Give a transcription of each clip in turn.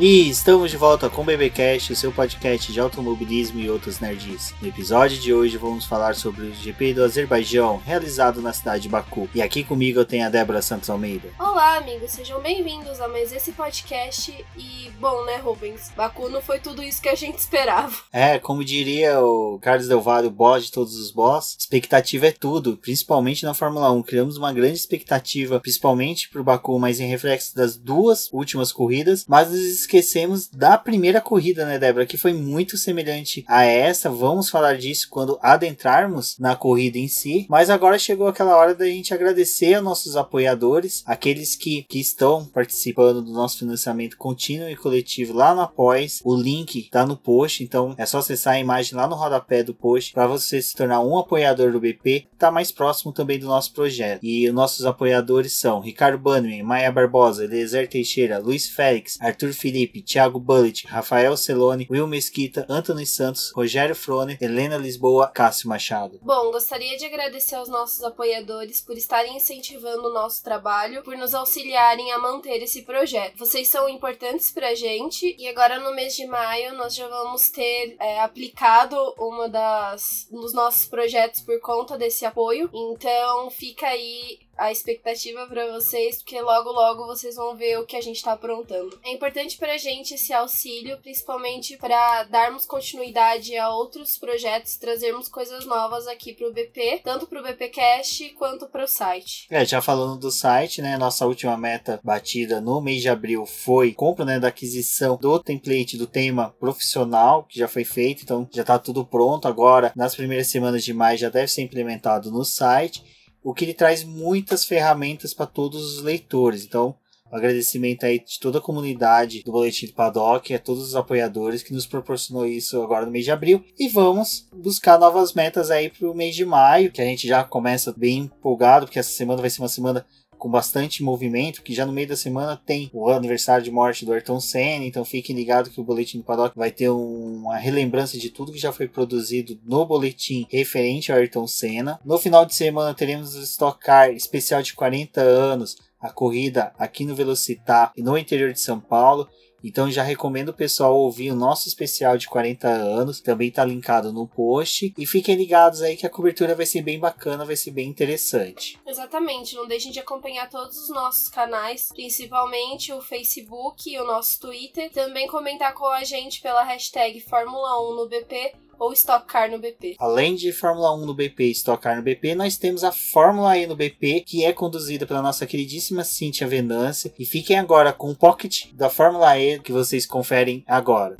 E estamos de volta com o BBcast, o seu podcast de automobilismo e outras nerds. No episódio de hoje vamos falar sobre o GP do Azerbaijão, realizado na cidade de Baku. E aqui comigo eu tenho a Débora Santos Almeida. Olá, amigos, sejam bem-vindos a mais esse podcast. E, bom, né, Rubens? Baku não foi tudo isso que a gente esperava. É, como diria o Carlos Del Valle, o boss de todos os boss, expectativa é tudo, principalmente na Fórmula 1. Criamos uma grande expectativa, principalmente pro Baku, mas em reflexo das duas últimas corridas, mas esquecemos da primeira corrida, né, Débora, que foi muito semelhante a essa. Vamos falar disso quando adentrarmos na corrida em si. Mas agora chegou aquela hora da gente agradecer aos nossos apoiadores, aqueles que, que estão participando do nosso financiamento contínuo e coletivo lá no Após. O link tá no post, então é só acessar a imagem lá no rodapé do post para você se tornar um apoiador do BP. Tá mais próximo também do nosso projeto. E os nossos apoiadores são Ricardo Bannerman, Maia Barbosa, Eliezer Teixeira, Luiz Félix, Arthur Felipe, Felipe, Thiago Bullet, Rafael Celone, Will Mesquita, Anthony Santos, Rogério Frone, Helena Lisboa, Cássio Machado. Bom, gostaria de agradecer aos nossos apoiadores por estarem incentivando o nosso trabalho, por nos auxiliarem a manter esse projeto. Vocês são importantes pra gente e agora no mês de maio nós já vamos ter é, aplicado uma das um dos nossos projetos por conta desse apoio. Então fica aí a expectativa para vocês, porque logo logo vocês vão ver o que a gente tá aprontando. É importante pra gente esse auxílio, principalmente para darmos continuidade a outros projetos, trazermos coisas novas aqui pro BP, tanto pro BPcast quanto pro site. É, já falando do site, né, nossa última meta batida no mês de abril foi compra, né, da aquisição do template do tema profissional, que já foi feito, então já tá tudo pronto agora. Nas primeiras semanas de maio já deve ser implementado no site o que ele traz muitas ferramentas para todos os leitores. Então, um agradecimento aí de toda a comunidade do Boletim do Paddock, a todos os apoiadores que nos proporcionou isso agora no mês de abril. E vamos buscar novas metas aí para o mês de maio, que a gente já começa bem empolgado, porque essa semana vai ser uma semana com bastante movimento, que já no meio da semana tem o aniversário de morte do Ayrton Senna, então fiquem ligados que o Boletim do Paddock vai ter uma relembrança de tudo que já foi produzido no boletim referente ao Ayrton Senna. No final de semana teremos o Stock Car especial de 40 anos, a corrida aqui no Velocitar e no interior de São Paulo. Então já recomendo o pessoal ouvir o nosso especial de 40 anos, também tá linkado no post. E fiquem ligados aí que a cobertura vai ser bem bacana, vai ser bem interessante. Exatamente, não deixem de acompanhar todos os nossos canais, principalmente o Facebook e o nosso Twitter. Também comentar com a gente pela hashtag Fórmula 1 no BP ou Stock Car no BP. Além de Fórmula 1 no BP e Stock Car no BP, nós temos a Fórmula E no BP, que é conduzida pela nossa queridíssima Cíntia Venância. E fiquem agora com o Pocket da Fórmula E que vocês conferem agora.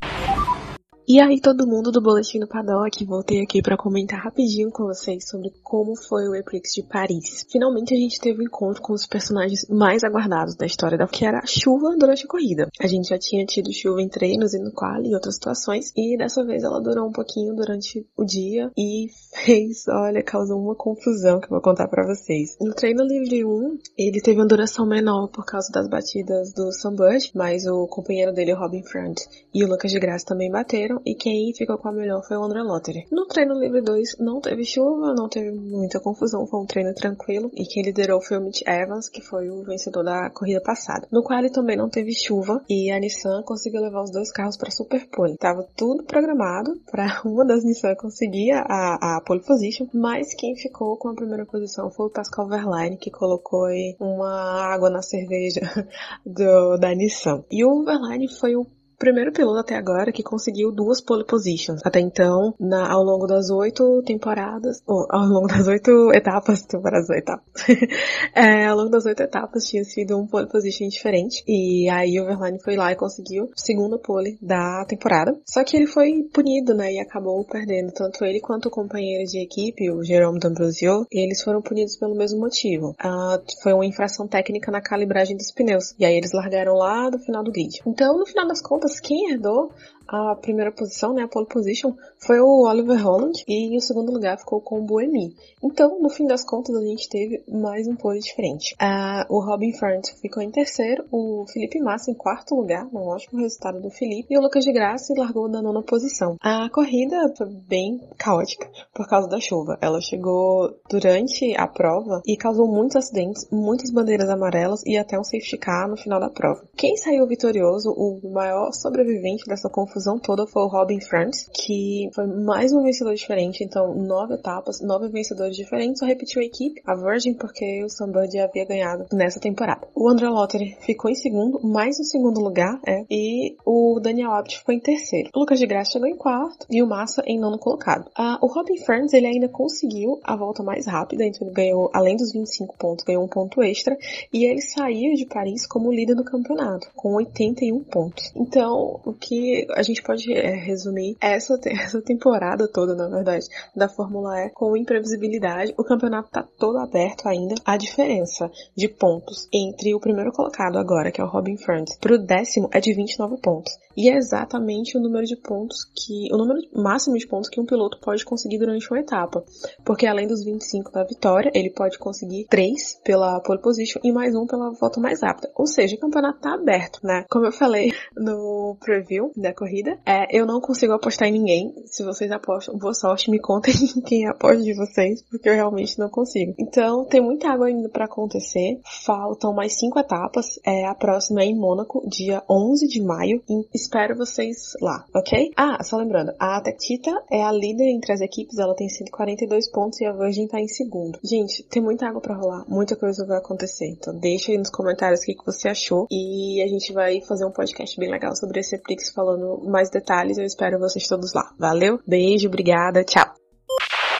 E aí, todo mundo do Boletim do Paddock, voltei aqui para comentar rapidinho com vocês sobre como foi o Eprix de Paris. Finalmente a gente teve um encontro com os personagens mais aguardados da história da que era a chuva durante a corrida. A gente já tinha tido chuva em treinos e no quali e outras situações, e dessa vez ela durou um pouquinho durante o dia e fez, olha, causou uma confusão que eu vou contar para vocês. No treino livre 1, ele teve uma duração menor por causa das batidas do Bush, mas o companheiro dele, o Robin Front, e o Lucas de Graça também bateram, e quem ficou com a melhor foi o André Lottery. No treino livre 2 não teve chuva, não teve muita confusão, foi um treino tranquilo e quem liderou foi o Mitch Evans, que foi o vencedor da corrida passada. No qual ele também não teve chuva e a Nissan conseguiu levar os dois carros para super pole. Tava tudo programado para uma das Nissan conseguir a, a pole position, mas quem ficou com a primeira posição foi o Pascal Verlaine, que colocou uma água na cerveja do, da Nissan. E o Verlaine foi o primeiro piloto até agora que conseguiu duas pole positions. Até então, na, ao longo das oito temporadas, ou ao longo das oito etapas, temporadas etapas, é, ao longo das oito etapas tinha sido um pole position diferente. E aí o Verlaine foi lá e conseguiu segunda pole da temporada. Só que ele foi punido, né, e acabou perdendo. Tanto ele quanto o companheiro de equipe, o Jerome D'Ambrosio, eles foram punidos pelo mesmo motivo. Ah, foi uma infração técnica na calibragem dos pneus. E aí eles largaram lá do final do grid. Então, no final das contas, etapas, quem herdou a primeira posição, né, a pole position, foi o Oliver Holland e o segundo lugar ficou com o Buemi. Então, no fim das contas, a gente teve mais um pole diferente. Uh, o Robin Fernandes ficou em terceiro, o Felipe Massa em quarto lugar, um ótimo resultado do Felipe, e o Lucas de Graça largou na nona posição. A corrida foi bem caótica por causa da chuva. Ela chegou durante a prova e causou muitos acidentes, muitas bandeiras amarelas e até um safety car no final da prova. Quem saiu vitorioso, o maior sobrevivente dessa confusão toda foi o Robin Fernandes, que foi mais um vencedor diferente, então nove etapas, nove vencedores diferentes, só repetiu a equipe, a Virgin, porque o Sunbird havia ganhado nessa temporada. O André Lottery ficou em segundo, mais um segundo lugar, é, e o Daniel Abt ficou em terceiro. O Lucas de Graça chegou em quarto e o Massa em nono colocado. Ah, o Robin Ferns, ele ainda conseguiu a volta mais rápida, então ele ganhou, além dos 25 pontos, ganhou um ponto extra, e ele saiu de Paris como líder do campeonato, com 81 pontos. Então, o que a gente pode é, resumir essa, essa temporada toda, na verdade, da Fórmula E com imprevisibilidade. O campeonato tá todo aberto ainda. A diferença de pontos entre o primeiro colocado agora, que é o Robin Ferns, pro décimo é de 29 pontos. E é exatamente o número de pontos que. o número máximo de pontos que um piloto pode conseguir durante uma etapa. Porque além dos 25 da vitória, ele pode conseguir 3 pela pole position e mais um pela volta mais rápida. Ou seja, o campeonato tá aberto, né? Como eu falei no preview da corrida, é, eu não consigo apostar em ninguém. Se vocês apostam, boa sorte, me contem quem aposta de vocês, porque eu realmente não consigo. Então, tem muita água ainda para acontecer. Faltam mais cinco etapas. É, a próxima é em Mônaco, dia 11 de maio. E espero vocês lá, ok? Ah, só lembrando, a Tactita é a líder entre as equipes, ela tem 142 pontos e a Virgin tá em segundo. Gente, tem muita água para rolar, muita coisa vai acontecer. Então, deixa aí nos comentários o que, que você achou e a gente vai fazer um podcast bem legal sobre esse Prix falando mais detalhes. Eu espero vocês todos lá. Valeu, beijo, obrigada, tchau.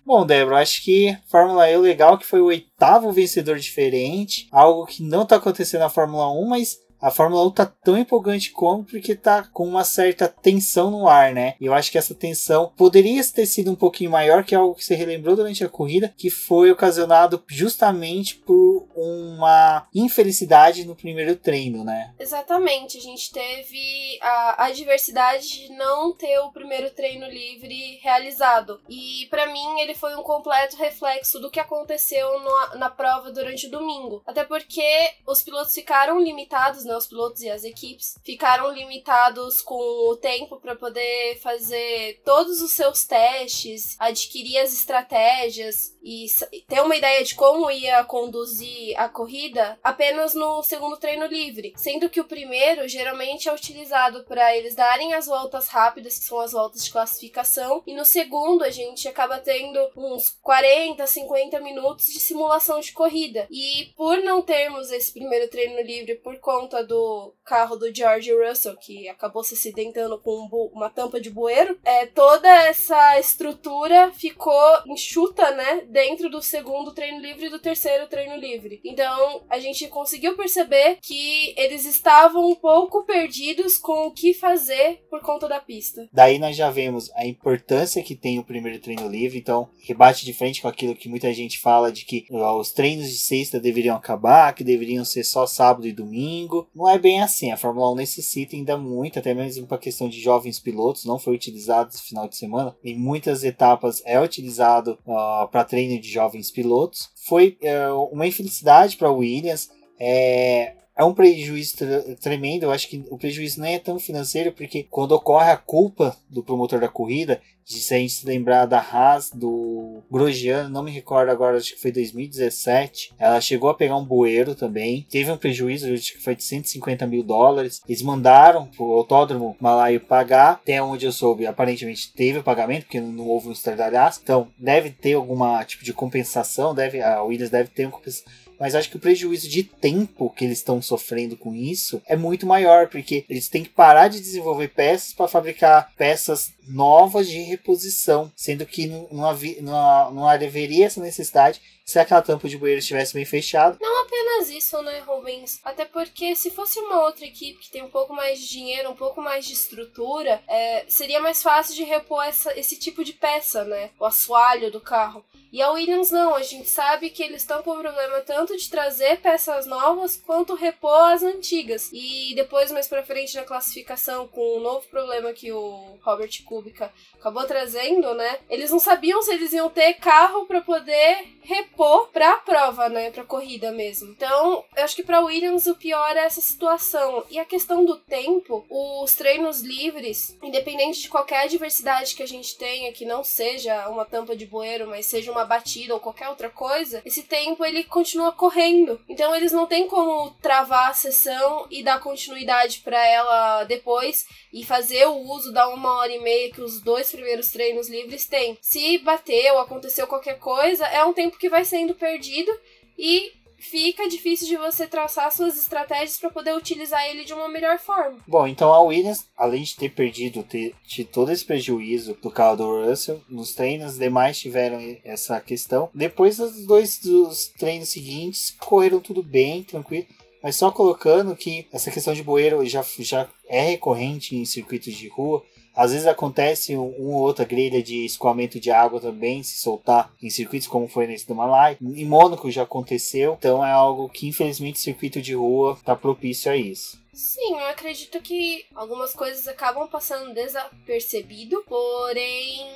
Bom, Débora, acho que Fórmula E o legal que foi o oitavo vencedor diferente, algo que não está acontecendo na Fórmula 1, mas a Fórmula 1 tá tão empolgante como porque tá com uma certa tensão no ar, né? E eu acho que essa tensão poderia ter sido um pouquinho maior, que é algo que você relembrou durante a corrida, que foi ocasionado justamente por uma infelicidade no primeiro treino, né? Exatamente, a gente teve a adversidade de não ter o primeiro treino livre realizado. E para mim ele foi um completo reflexo do que aconteceu no, na prova durante o domingo. Até porque os pilotos ficaram limitados né, os pilotos e as equipes, ficaram limitados com o tempo para poder fazer todos os seus testes, adquirir as estratégias e ter uma ideia de como ia conduzir a corrida apenas no segundo treino livre, sendo que o primeiro geralmente é utilizado para eles darem as voltas rápidas, que são as voltas de classificação, e no segundo a gente acaba tendo uns 40, 50 minutos de simulação de corrida. E por não termos esse primeiro treino livre por conta do carro do George Russell, que acabou se acidentando com um uma tampa de bueiro, é, toda essa estrutura ficou enxuta, né, dentro do segundo treino livre e do terceiro treino livre. Então, a gente conseguiu perceber que eles estavam um pouco perdidos com o que fazer por conta da pista. Daí nós já vemos a importância que tem o primeiro treino livre, então rebate de frente com aquilo que muita gente fala de que os treinos de sexta deveriam acabar, que deveriam ser só sábado e domingo não é bem assim. A Fórmula 1 necessita ainda muito, até mesmo para a questão de jovens pilotos, não foi utilizado esse final de semana. Em muitas etapas é utilizado uh, para treino de jovens pilotos. Foi uh, uma infelicidade para Williams. É, é um prejuízo tremendo. Eu acho que o prejuízo não é tão financeiro, porque quando ocorre a culpa do promotor da corrida, se a gente se lembrar da Haas, do Grosjean, não me recordo agora, acho que foi 2017. Ela chegou a pegar um bueiro também. Teve um prejuízo, acho que foi de 150 mil dólares. Eles mandaram pro autódromo malaio pagar. Até onde eu soube, aparentemente teve o pagamento, porque não houve um estardalhaço. Então, deve ter alguma tipo de compensação. Deve, a Williams deve ter uma compensação mas acho que o prejuízo de tempo que eles estão sofrendo com isso é muito maior, porque eles têm que parar de desenvolver peças para fabricar peças novas de reposição, sendo que não, havia, não, não haveria essa necessidade se aquela tampa de bueiro estivesse bem fechada. Não apenas isso, né, Rubens? Até porque se fosse uma outra equipe que tem um pouco mais de dinheiro, um pouco mais de estrutura, é, seria mais fácil de repor essa, esse tipo de peça, né? O assoalho do carro. E a Williams não, a gente sabe que eles estão com problema tanto de trazer peças novas quanto repor as antigas. E depois, mais pra frente na classificação, com o novo problema que o Robert Kubica acabou trazendo, né? Eles não sabiam se eles iam ter carro para poder repor pra prova, né? Pra corrida mesmo. Então, eu acho que pra Williams o pior é essa situação. E a questão do tempo, os treinos livres, independente de qualquer adversidade que a gente tenha, que não seja uma tampa de bueiro, mas seja uma batida ou qualquer outra coisa, esse tempo ele continua correndo. Então, eles não têm como travar a sessão e dar continuidade para ela depois e fazer o uso da uma hora e meia que os dois primeiros treinos livres têm. Se bateu, aconteceu qualquer coisa, é um tempo que vai sendo perdido e fica difícil de você traçar suas estratégias para poder utilizar ele de uma melhor forma. Bom, então a Williams, além de ter perdido, ter, ter todo esse prejuízo do carro do Russell, nos treinos demais tiveram essa questão. Depois dos dois dos treinos seguintes, correram tudo bem, tranquilo. Mas só colocando que essa questão de bueiro já, já é recorrente em circuitos de rua. Às vezes acontece um, uma ou outra grelha de escoamento de água também se soltar em circuitos, como foi nesse do Malai. Em Mônaco já aconteceu, então é algo que infelizmente o circuito de rua está propício a isso. Sim, eu acredito que algumas coisas acabam passando desapercebido, porém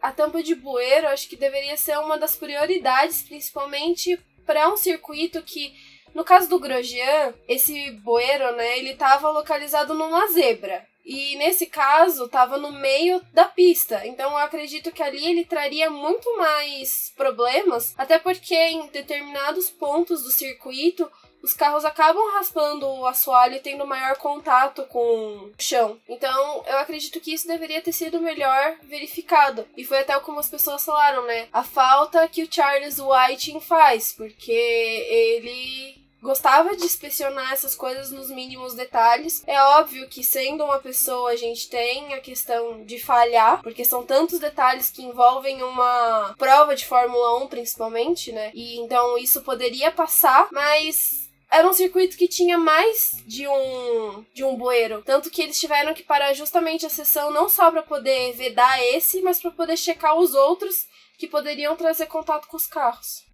a tampa de bueiro acho que deveria ser uma das prioridades, principalmente para um circuito que no caso do Grosjean, esse bueiro, né, ele tava localizado numa zebra. E nesse caso, tava no meio da pista. Então eu acredito que ali ele traria muito mais problemas, até porque em determinados pontos do circuito os carros acabam raspando o assoalho e tendo maior contato com o chão. Então, eu acredito que isso deveria ter sido melhor verificado. E foi até como as pessoas falaram, né? A falta que o Charles Whiting faz, porque ele gostava de inspecionar essas coisas nos mínimos detalhes. É óbvio que sendo uma pessoa a gente tem a questão de falhar, porque são tantos detalhes que envolvem uma prova de Fórmula 1 principalmente, né? E então isso poderia passar, mas era um circuito que tinha mais de um de um bueiro, tanto que eles tiveram que parar justamente a sessão não só para poder vedar esse, mas para poder checar os outros que poderiam trazer contato com os carros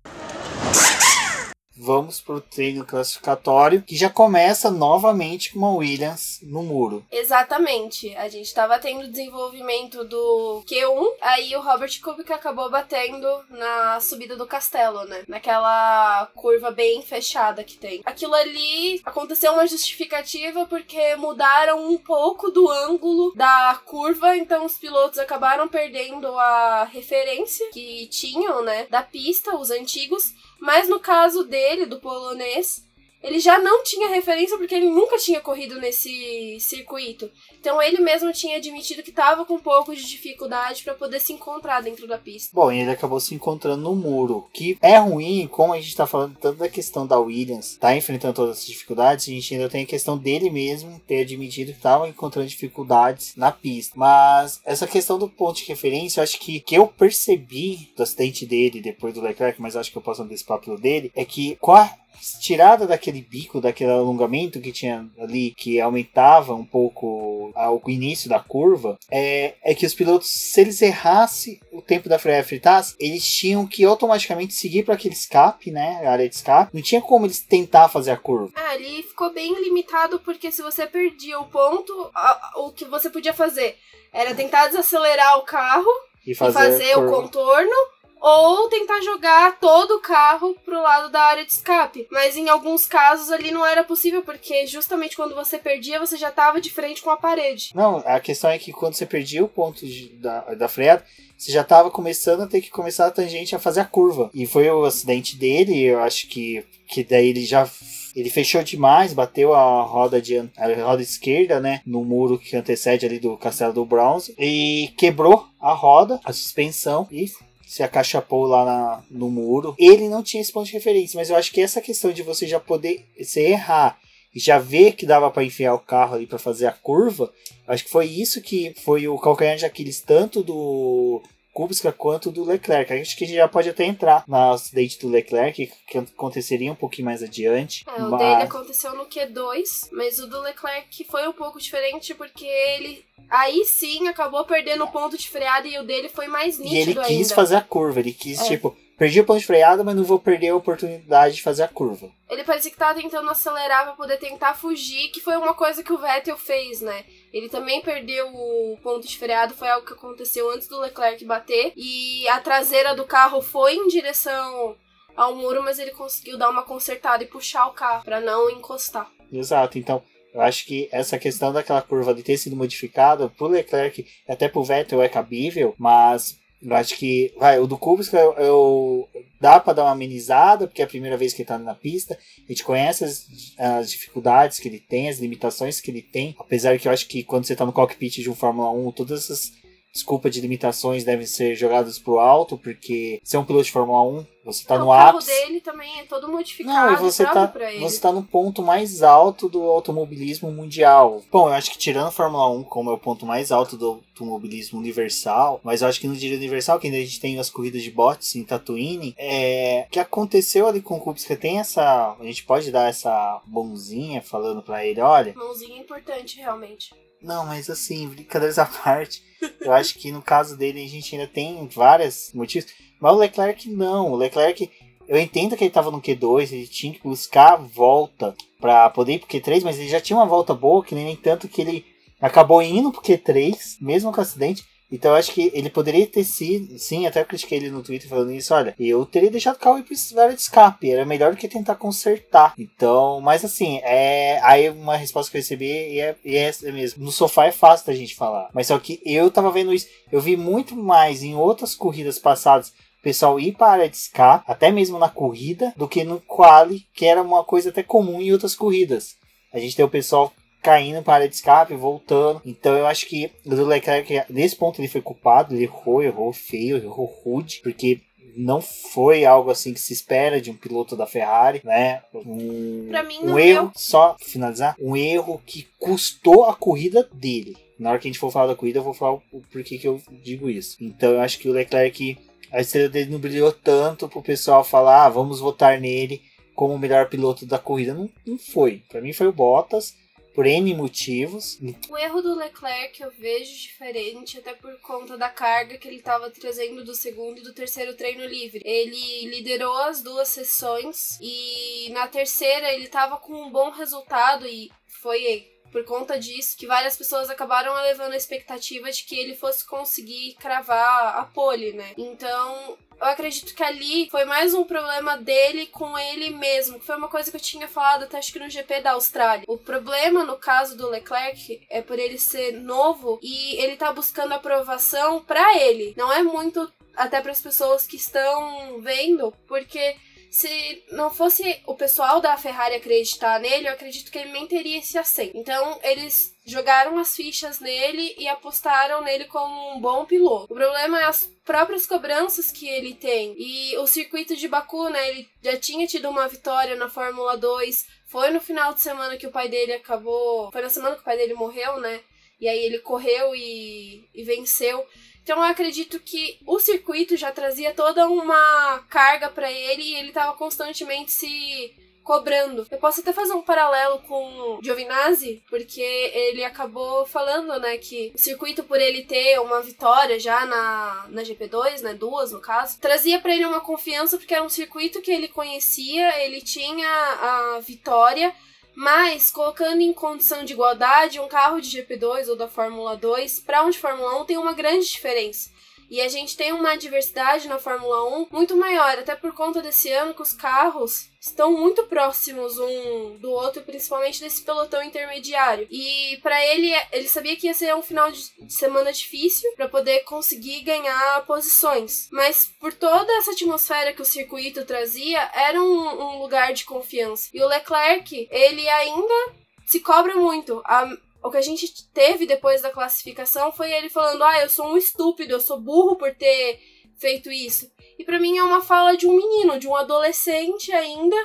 vamos pro treino classificatório, que já começa novamente com uma Williams no muro. Exatamente. A gente estava tendo desenvolvimento do Q1, aí o Robert Kubica acabou batendo na subida do castelo, né? Naquela curva bem fechada que tem. Aquilo ali aconteceu uma justificativa porque mudaram um pouco do ângulo da curva, então os pilotos acabaram perdendo a referência que tinham, né, da pista, os antigos mas no caso dele, do polonês, ele já não tinha referência porque ele nunca tinha corrido nesse circuito. Então ele mesmo tinha admitido que estava com um pouco de dificuldade para poder se encontrar dentro da pista. Bom, e ele acabou se encontrando no muro, que é ruim, como a gente está falando tanto da questão da Williams, tá enfrentando todas as dificuldades, a gente ainda tem a questão dele mesmo ter admitido que estava encontrando dificuldades na pista. Mas essa questão do ponto de referência, eu acho que que eu percebi do acidente dele depois do Leclerc, mas acho que eu posso antecipar pelo dele, é que a tirada daquele bico, daquele alongamento que tinha ali, que aumentava um pouco o início da curva, é, é que os pilotos, se eles errassem o tempo da freia fritasse, eles tinham que automaticamente seguir para aquele escape, né? A área de escape. Não tinha como eles tentar fazer a curva. Ah, ali ficou bem limitado, porque se você perdia o ponto, o que você podia fazer era tentar desacelerar o carro e fazer, e fazer o contorno ou tentar jogar todo o carro pro lado da área de escape. Mas em alguns casos ali não era possível, porque justamente quando você perdia, você já tava de frente com a parede. Não, a questão é que quando você perdia o ponto de, da, da freada, você já estava começando a ter que começar a tangente a fazer a curva. E foi o acidente dele, eu acho que, que daí ele já ele fechou demais, bateu a roda de a roda esquerda, né, no muro que antecede ali do Castelo do Bronze e quebrou a roda, a suspensão e se acachapou lá na, no muro. Ele não tinha esse ponto de referência, mas eu acho que essa questão de você já poder se errar e já ver que dava para enfiar o carro ali para fazer a curva, acho que foi isso que foi o calcanhar de Aquiles tanto do Kubica quanto do Leclerc. Acho que a gente já pode até entrar no acidente do Leclerc, que aconteceria um pouquinho mais adiante. É, o mas... dele aconteceu no Q2, mas o do Leclerc foi um pouco diferente porque ele aí sim acabou perdendo o ponto de freada e o dele foi mais nítido E ele quis ainda. fazer a curva, ele quis, É. tipo, perdi o ponto de freada, mas não vou perder a oportunidade de fazer a curva. Ele parecia que tava tentando acelerar pra poder tentar fugir, que foi uma coisa que o Vettel fez, né? Ele também perdeu o ponto de freado, foi algo que aconteceu antes do Leclerc bater. E a traseira do carro foi em direção ao muro, mas ele conseguiu dar uma consertada e puxar o carro pra não encostar. Exato, então eu acho que essa questão daquela curva de ter sido modificada pro Leclerc até pro Vettel é cabível, mas eu acho que vai, o do Kubica eu, eu- dá pra dar uma amenizada, porque é a primeira vez que ele tá na pista, a gente conhece as, as dificuldades que ele tem, as limitações que ele tem, apesar que eu acho que quando você tá no cockpit de um Fórmula 1, todas essas desculpas de limitações devem ser jogadas pro alto, porque você é um piloto de Fórmula 1, você tá Não, no o carro ápice. dele também é todo Não, modificado, e você tá, pra ele. você tá no ponto mais alto do automobilismo mundial. Bom, eu acho que tirando a Fórmula 1 como é o ponto mais alto do automobilismo universal, mas eu acho que no direito universal, que ainda a gente tem as corridas de bots em Tatooine, é, o que aconteceu ali com o Kubica tem essa, a gente pode dar essa bonzinha falando pra ele, olha, Mãozinha importante, realmente. Não, mas assim, brincadeiras à parte, eu acho que no caso dele a gente ainda tem vários motivos. Mas o Leclerc não. O Leclerc, eu entendo que ele tava no Q2, ele tinha que buscar a volta pra poder ir pro Q3, mas ele já tinha uma volta boa, que nem tanto que ele acabou indo pro Q3, mesmo com o acidente. Então eu acho que ele poderia ter sido, sim, até eu critiquei ele no Twitter falando isso, olha, eu teria deixado o carro ir pra área de escape, era melhor do que tentar consertar. Então, mas assim, é aí uma resposta que eu recebi e é, e é essa mesmo. No sofá é fácil da gente falar, mas só que eu tava vendo isso, eu vi muito mais em outras corridas passadas o pessoal ir para a área de escape, até mesmo na corrida, do que no quali, que era uma coisa até comum em outras corridas. A gente tem o pessoal caindo para a área de escape, voltando. Então eu acho que o Leclerc, nesse ponto, ele foi culpado, ele errou, errou feio, errou rude, porque não foi algo assim que se espera de um piloto da Ferrari, né? Um, um erro, deu. só finalizar, um erro que custou a corrida dele. Na hora que a gente for falar da corrida, eu vou falar o porquê que eu digo isso. Então eu acho que o Leclerc, a estrela dele não brilhou tanto pro pessoal falar, ah, vamos votar nele como o melhor piloto da corrida. Não, não foi. Pra mim foi o Bottas, por N motivos. O erro do Leclerc eu vejo diferente, até por conta da carga que ele estava trazendo do segundo e do terceiro treino livre. Ele liderou as duas sessões e na terceira ele estava com um bom resultado e foi por conta disso que várias pessoas acabaram elevando a expectativa de que ele fosse conseguir cravar a pole, né? Então, eu acredito que ali foi mais um problema dele com ele mesmo, que foi uma coisa que eu tinha falado até acho que no GP da Austrália. O problema no caso do Leclerc é por ele ser novo e ele tá buscando aprovação pra ele. Não é muito até para as pessoas que estão vendo, porque se não fosse o pessoal da Ferrari acreditar nele, eu acredito que ele nem teria esse assento. Então, eles jogaram as fichas nele e apostaram nele como um bom piloto. O problema é as próprias cobranças que ele tem. E o circuito de Baku, né, ele já tinha tido uma vitória na Fórmula 2. Foi no final de semana que o pai dele acabou, foi na semana que o pai dele morreu, né? E aí ele correu e, e venceu. Então eu acredito que o circuito já trazia toda uma carga para ele e ele estava constantemente se cobrando. Eu posso até fazer um paralelo com Giovinazzi, porque ele acabou falando, né, que o circuito por ele ter uma vitória já na, na GP2, né, duas no caso, trazia para ele uma confiança porque era um circuito que ele conhecia, ele tinha a vitória, mas colocando em condição de igualdade um carro de GP2 ou da Fórmula 2 para um de Fórmula 1 tem uma grande diferença. E a gente tem uma diversidade na Fórmula 1 muito maior, até por conta desse ano que os carros estão muito próximos um do outro, principalmente desse pelotão intermediário. E para ele, ele sabia que ia ser um final de semana difícil para poder conseguir ganhar posições. Mas por toda essa atmosfera que o circuito trazia, era um, um lugar de confiança. E o Leclerc, ele ainda se cobra muito. A, o que a gente teve depois da classificação foi ele falando: Ah, eu sou um estúpido, eu sou burro por ter feito isso. E para mim é uma fala de um menino, de um adolescente ainda,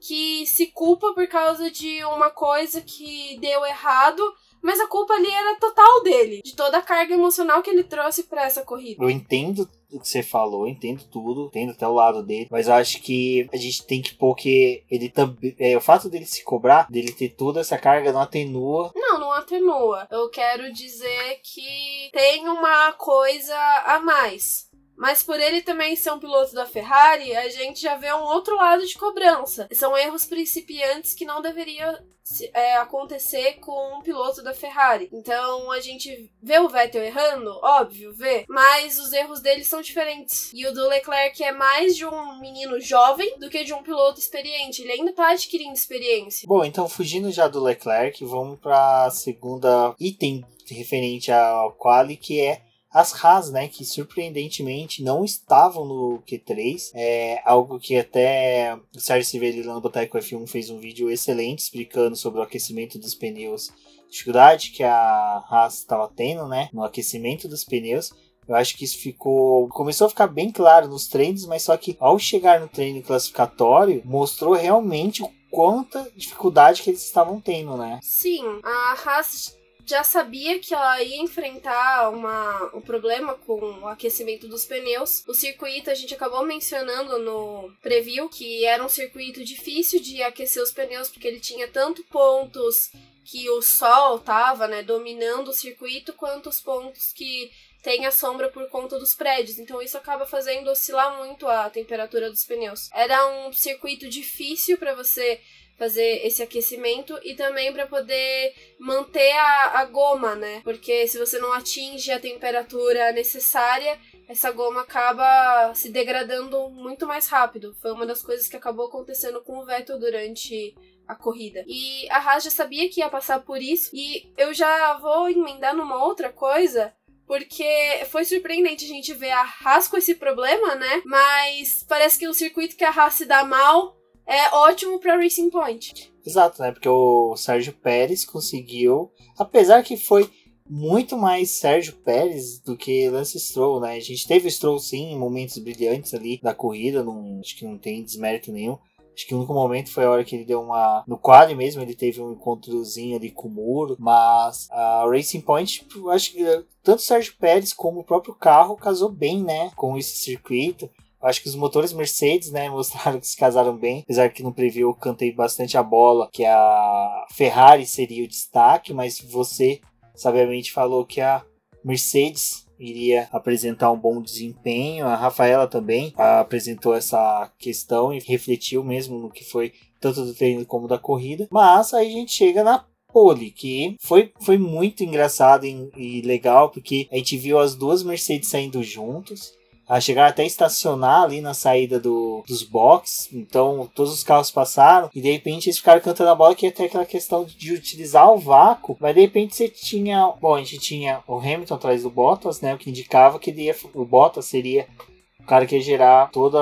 que se culpa por causa de uma coisa que deu errado, mas a culpa ali era total dele, de toda a carga emocional que ele trouxe para essa corrida. Eu entendo o que você falou, entendo tudo, entendo até o lado dele, mas eu acho que a gente tem que pôr que ele também. É, o fato dele se cobrar, dele ter toda essa carga, não atenua. Não, não atenua. Eu quero dizer que tem uma coisa a mais. Mas por ele também ser um piloto da Ferrari, a gente já vê um outro lado de cobrança. São erros principiantes que não deveriam é, acontecer com um piloto da Ferrari. Então a gente vê o Vettel errando, óbvio, vê, mas os erros dele são diferentes. E o do Leclerc é mais de um menino jovem do que de um piloto experiente. Ele ainda tá adquirindo experiência. Bom, então fugindo já do Leclerc, vamos para segunda item referente ao quali que é as Haas, né, que surpreendentemente não estavam no Q3, é algo que até o Sérgio lá no Boteco F1 fez um vídeo excelente explicando sobre o aquecimento dos pneus, dificuldade que a Haas estava tendo, né, no aquecimento dos pneus. Eu acho que isso ficou. Começou a ficar bem claro nos treinos, mas só que ao chegar no treino classificatório, mostrou realmente o quanta dificuldade que eles estavam tendo, né? Sim, a Haas já sabia que ela ia enfrentar uma, um problema com o aquecimento dos pneus. O circuito a gente acabou mencionando no preview que era um circuito difícil de aquecer os pneus porque ele tinha tanto pontos que o sol tava, né, dominando o circuito, quanto os pontos que tem a sombra por conta dos prédios, então isso acaba fazendo oscilar muito a temperatura dos pneus. Era um circuito difícil para você fazer esse aquecimento e também para poder manter a, a goma, né? Porque se você não atinge a temperatura necessária, essa goma acaba se degradando muito mais rápido. Foi uma das coisas que acabou acontecendo com o Vettel durante a corrida. E a Haas já sabia que ia passar por isso. E eu já vou emendar numa outra coisa. Porque foi surpreendente a gente ver a Haas com esse problema, né? Mas parece que o circuito que a Haas se dá mal é ótimo para Racing Point. Exato, né? Porque o Sérgio Pérez conseguiu, apesar que foi muito mais Sérgio Pérez do que Lance Stroll, né? A gente teve o Stroll sim em momentos brilhantes ali da corrida, não, acho que não tem desmérito nenhum. Acho que o único momento foi a hora que ele deu uma. No quali mesmo, ele teve um encontrozinho ali com o muro. Mas a Racing Point, acho que tanto o Sérgio Pérez como o próprio carro casou bem, né? Com esse circuito. Acho que os motores Mercedes, né, mostraram que se casaram bem. Apesar que no preview eu cantei bastante a bola, que a Ferrari seria o destaque, mas você sabiamente falou que a Mercedes iria apresentar um bom desempenho. A Rafaela também apresentou essa questão e refletiu mesmo no que foi tanto do treino como da corrida. Mas aí a gente chega na pole, que foi, foi muito engraçado e, e legal, porque a gente viu as duas Mercedes saindo juntos a chegar até estacionar ali na saída do, dos boxes. Então todos os carros passaram e de repente eles ficaram cantando a bola que ter aquela questão de utilizar o vácuo. Mas de repente você tinha. Bom, a gente tinha o Hamilton atrás do Bottas, né? O que indicava que ele ia, o Bottas seria o cara que ia gerar todo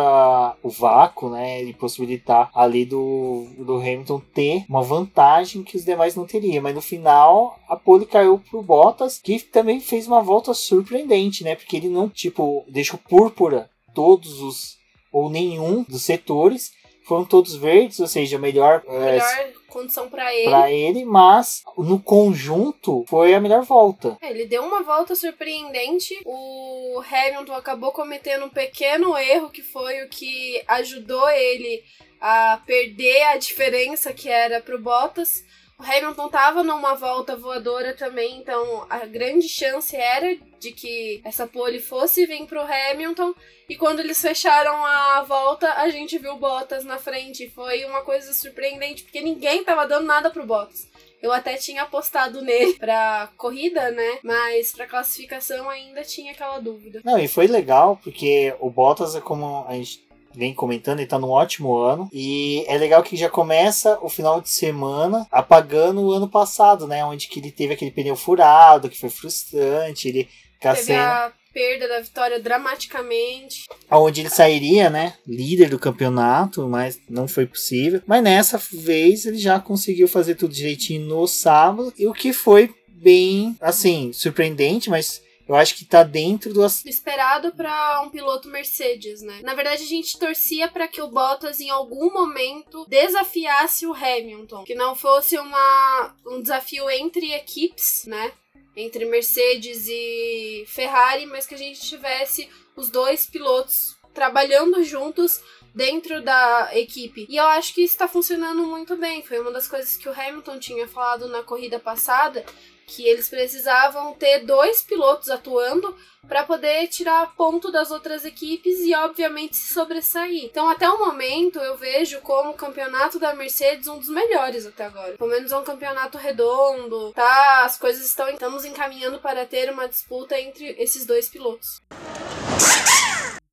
o vácuo, né? E possibilitar ali do, do Hamilton ter uma vantagem que os demais não teriam. Mas no final, a pole caiu pro Bottas, que também fez uma volta surpreendente, né? Porque ele não, tipo, deixou púrpura todos os, ou nenhum dos setores. Foram todos verdes, ou seja, melhor. É, melhor é, condição para ele. Para ele, mas no conjunto foi a melhor volta. É, ele deu uma volta surpreendente. O Hamilton acabou cometendo um pequeno erro que foi o que ajudou ele a perder a diferença que era pro Bottas. O Hamilton tava numa volta voadora também, então a grande chance era de que essa pole fosse vir pro Hamilton. E quando eles fecharam a volta, a gente viu Bottas na frente. Foi uma coisa surpreendente, porque ninguém tava dando nada pro Bottas. Eu até tinha apostado nele pra corrida, né? Mas pra classificação ainda tinha aquela dúvida. Não, e foi legal, porque o Bottas é como a gente vem comentando, ele tá num ótimo ano. E é legal que já começa o final de semana apagando o ano passado, né? Onde que ele teve aquele pneu furado, que foi frustrante. Ele tá teve sendo... a perda da vitória dramaticamente. Onde ele sairia, né? Líder do campeonato, mas não foi possível. Mas nessa vez ele já conseguiu fazer tudo direitinho no sábado. E o que foi bem, assim, surpreendente, mas eu acho que tá dentro do esperado para um piloto Mercedes, né? Na verdade, a gente torcia para que o Bottas em algum momento desafiasse o Hamilton, que não fosse uma um desafio entre equipes, né? Entre Mercedes e Ferrari, mas que a gente tivesse os dois pilotos trabalhando juntos dentro da equipe. E eu acho que isso está funcionando muito bem. Foi uma das coisas que o Hamilton tinha falado na corrida passada, que eles precisavam ter dois pilotos atuando para poder tirar ponto das outras equipes e obviamente se sobressair. Então até o momento eu vejo como o campeonato da Mercedes um dos melhores até agora. Pelo menos é um campeonato redondo, tá? As coisas estão estamos encaminhando para ter uma disputa entre esses dois pilotos.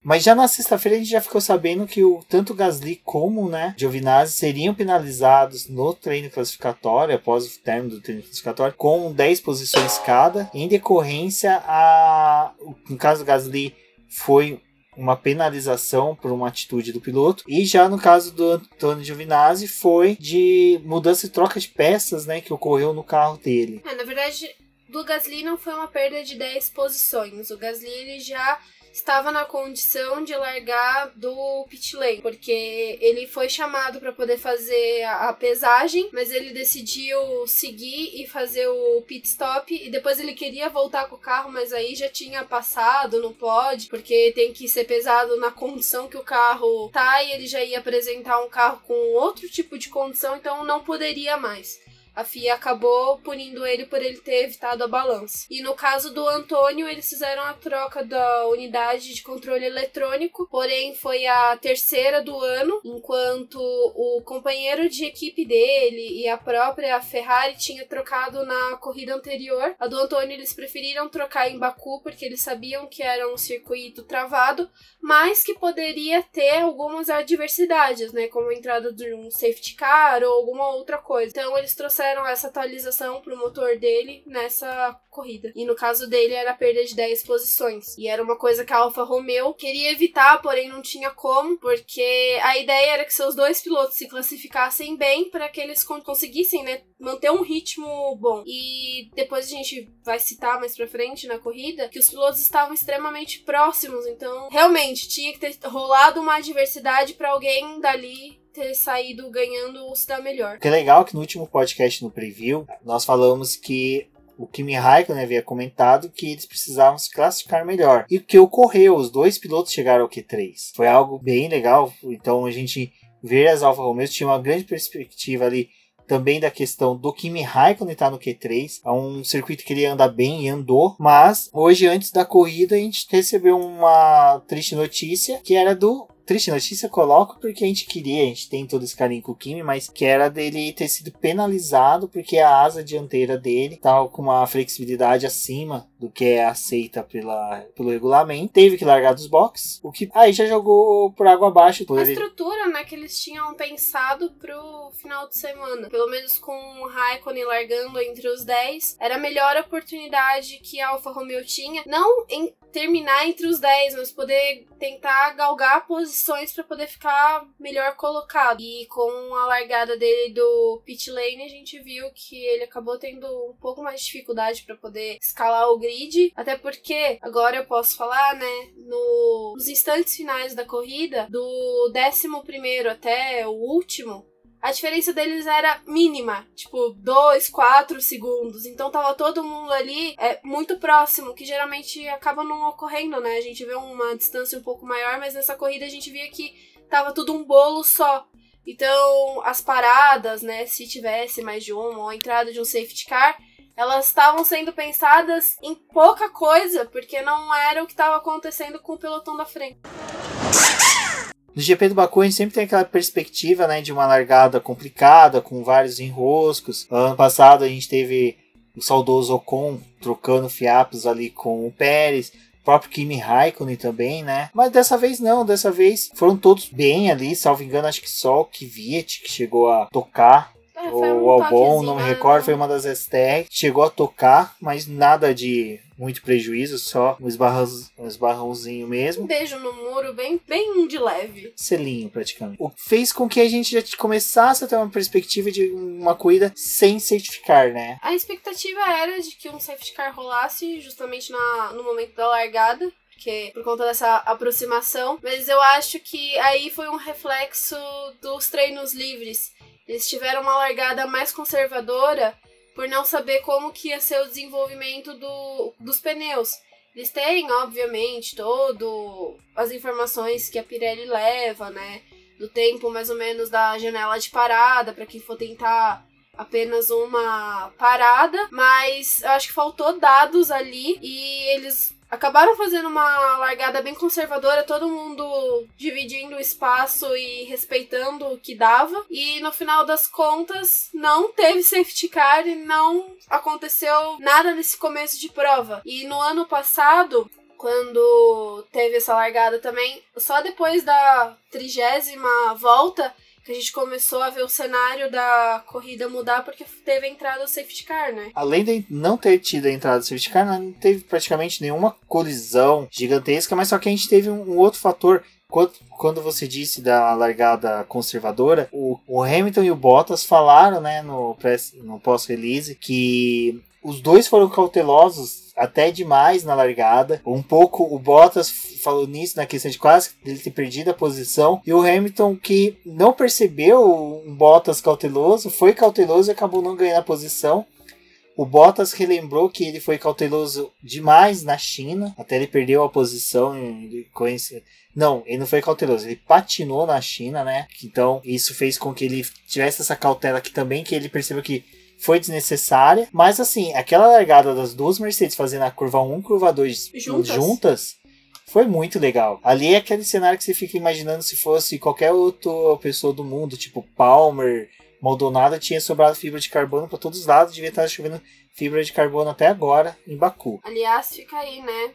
Mas já na sexta-feira a gente já ficou sabendo que o, tanto Gasly como né, Giovinazzi seriam penalizados no treino classificatório, após o término do treino classificatório, com 10 posições cada, em decorrência a. No caso do Gasly, foi uma penalização por uma atitude do piloto. E já no caso do Antônio Giovinazzi foi de mudança e troca de peças, né, que ocorreu no carro dele. É, na verdade, do Gasly não foi uma perda de 10 posições. O Gasly ele já estava na condição de largar do pit lane, porque ele foi chamado para poder fazer a, pesagem, mas ele decidiu seguir e fazer o pit stop e depois ele queria voltar com o carro, mas aí já tinha passado, não pode, porque tem que ser pesado na condição que o carro tá e ele já ia apresentar um carro com outro tipo de condição, então não poderia mais a FIA acabou punindo ele por ele ter evitado a balança. E no caso do Antônio, eles fizeram a troca da unidade de controle eletrônico, porém foi a terceira do ano, enquanto o companheiro de equipe dele e a própria Ferrari tinha trocado na corrida anterior. A do Antônio eles preferiram trocar em Baku porque eles sabiam que era um circuito travado, mas que poderia ter algumas adversidades, né, como a entrada de um safety car ou alguma outra coisa. Então eles trouxeram trouxeram essa atualização pro motor dele nessa corrida. E no caso dele era a perda de 10 posições. E era uma coisa que a Alfa Romeo queria evitar, porém não tinha como, porque a ideia era que seus dois pilotos se classificassem bem para que eles conseguissem, né, manter um ritmo bom. E depois a gente vai citar mais pra frente na corrida que os pilotos estavam extremamente próximos, então realmente tinha que ter rolado uma adversidade para alguém dali ter saído ganhando ou se dar melhor. Que é legal que no último podcast, no preview, nós falamos que o Kimi Raikkonen havia comentado que eles precisavam se classificar melhor. E o que ocorreu? Os dois pilotos chegaram ao Q3. Foi algo bem legal. Então a gente vê as Alfa Romeo tinha uma grande perspectiva ali também da questão do Kimi Raikkonen estar no Q3. É um circuito que ele anda bem e andou. Mas hoje, antes da corrida, a gente recebeu uma triste notícia que era do triste notícia coloco porque a gente queria, a gente tem todo esse carinho com o Kimi, mas que era dele ter sido penalizado porque a asa dianteira dele estava com uma flexibilidade acima do que é aceita pela, pelo regulamento. Teve que largar dos boxes, o que aí já jogou por água abaixo. A ele... estrutura, né, que eles tinham pensado pro final de semana, pelo menos com o Raikkonen largando entre os 10, era a melhor oportunidade que a Alfa Romeo tinha, não em terminar entre os 10, mas poder tentar galgar posições para poder ficar melhor colocado. E com a largada dele do pit lane, a gente viu que ele acabou tendo um pouco mais de dificuldade para poder escalar o grid, até porque agora eu posso falar, né, no, nos instantes finais da corrida, do 11 até o último, a diferença deles era mínima, tipo 2, 4 segundos. Então tava todo mundo ali é, muito próximo, que geralmente acaba não ocorrendo, né? A gente vê uma distância um pouco maior, mas nessa corrida a gente via que tava tudo um bolo só. Então, as paradas, né, se tivesse mais de uma, ou a entrada de um safety car, elas estavam sendo pensadas em pouca coisa, porque não era o que estava acontecendo com o pelotão da frente. No GP do Baku a gente sempre tem aquela perspectiva né, de uma largada complicada, com vários enroscos. Ano passado a gente teve o saudoso Ocon trocando fiapos ali com o Pérez. O próprio Kimi Raikkonen também, né? Mas dessa vez não, dessa vez foram todos bem ali, salvo engano, acho que só o Kvyat que chegou a tocar É, foi um o Albon, não me né? recordo, foi uma das STR. Chegou a tocar, mas nada de muito prejuízo, só um, esbarrão, um esbarrãozinho Um mesmo. beijo no muro, bem, bem de leve. Selinho, praticamente. O que fez com que a gente já começasse a ter uma perspectiva de uma corrida sem certificar, né? A expectativa era de que um safety car rolasse justamente na, no momento da largada. Porque, por conta dessa aproximação, mas eu acho que aí foi um reflexo dos treinos livres. Eles tiveram uma largada mais conservadora por não saber como que ia ser o desenvolvimento do, dos pneus. Eles têm, obviamente, todo as informações que a Pirelli leva, né? Do tempo mais ou menos da janela de parada para quem for tentar apenas uma parada, mas acho que faltou dados ali e eles acabaram fazendo uma largada bem conservadora, todo mundo dividindo o espaço e respeitando o que dava. E no final das contas, não teve safety car e não aconteceu nada nesse começo de prova. E no ano passado, quando teve essa largada também, só depois da trigésima volta a gente começou a ver o cenário da corrida mudar porque teve a entrada do safety car, né? Além de não ter tido a entrada do safety car, não teve praticamente nenhuma colisão gigantesca, mas só que a gente teve um, outro fator. Quando, você disse da largada conservadora, o, Hamilton e o Bottas falaram né, no, no pós-release que os dois foram cautelosos até demais na largada. Um pouco o Bottas falou nisso na questão de quase ele ter perdido a posição. E o Hamilton que não percebeu um Bottas cauteloso, foi cauteloso e acabou não ganhando a posição. O Bottas relembrou que ele foi cauteloso demais na China, até ele perdeu a posição. Conhece... Não, ele não foi cauteloso, ele patinou na China, né? Então isso fez com que ele tivesse essa cautela aqui também, que ele percebeu que foi desnecessária. Mas assim, aquela largada das duas Mercedes fazendo a curva 1 curva 2 Juntas. juntas foi muito legal. Ali é aquele cenário que você fica imaginando se fosse qualquer outra pessoa do mundo, tipo Palmer, Maldonado, tinha sobrado fibra de carbono para todos os lados, devia estar chovendo fibra de carbono até agora em Baku. Aliás, fica aí, né?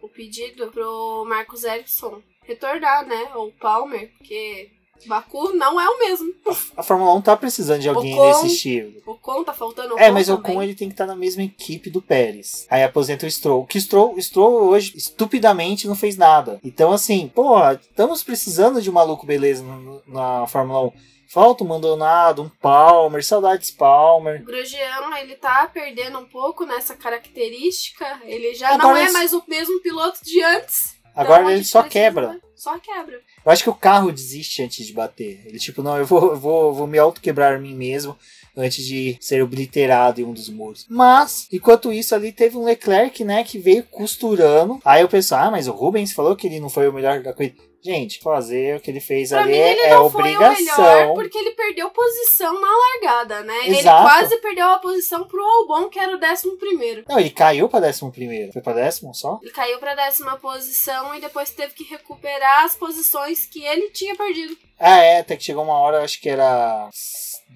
O pedido pro Marcos Ericsson retornar, né? Ou Palmer, porque Baku não é o mesmo. A Fórmula 1 tá precisando de alguém Ocon. desse estilo. O Con tá faltando o É, Ocon mas o. Ocon ele tem que estar na mesma equipe do Pérez. Aí aposenta o Stroll. Que Stroll, o Stroll hoje, estupidamente, não fez nada. Então, assim, porra, estamos precisando de um maluco beleza no- na Fórmula 1. Falta um Maldonado, um Palmer, saudades Palmer. O Grosjean, ele tá perdendo um pouco nessa característica. Ele já Agora não é mais o mesmo piloto de antes. Agora Então, ele só quebra. Só quebra. Eu acho que o carro desiste antes de bater. Ele, tipo, não, eu vou, eu vou, vou me auto-quebrar a mim mesmo antes de ser obliterado em um dos muros. Mas, enquanto isso, ali teve um Leclerc, né, que veio costurando. Aí eu penso, ah, mas o Rubens falou que ele não foi o melhor da corrida. Gente, fazer o que ele fez Pra ali mim, é, ele é não foi o obrigação. melhor porque ele perdeu posição na largada, né? Ele Exato. quase perdeu a posição pro Albon, que era o décimo primeiro. Não, ele caiu pra décimo primeiro. Foi pra décimo só? Ele caiu pra décima posição e depois teve que recuperar as posições que ele tinha perdido. Ah, é, até que chegou uma hora, acho que era.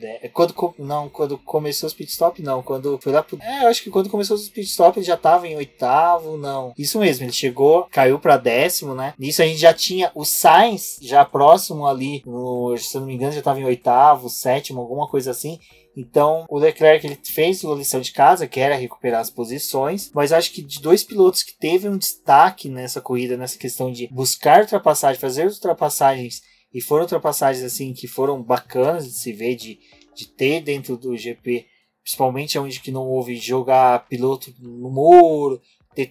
De- Quando, não, quando começou os pitstop, não. Quando foi lá pro. É, eu acho que quando começou os pitstop ele já tava em oitavo, não. Isso mesmo, ele chegou, caiu pra décimo, né? Nisso a gente já tinha o Sainz já próximo ali, no, se eu não me engano, já tava em oitavo, sétimo, alguma coisa assim. Então, o Leclerc ele fez a lição de casa, que era recuperar as posições, mas acho que de dois pilotos que teve um destaque nessa corrida, nessa questão de buscar ultrapassagem, fazer ultrapassagens e foram ultrapassagens assim que foram bacanas de se ver, de, de ter dentro do GP, principalmente onde que não houve jogar piloto no muro,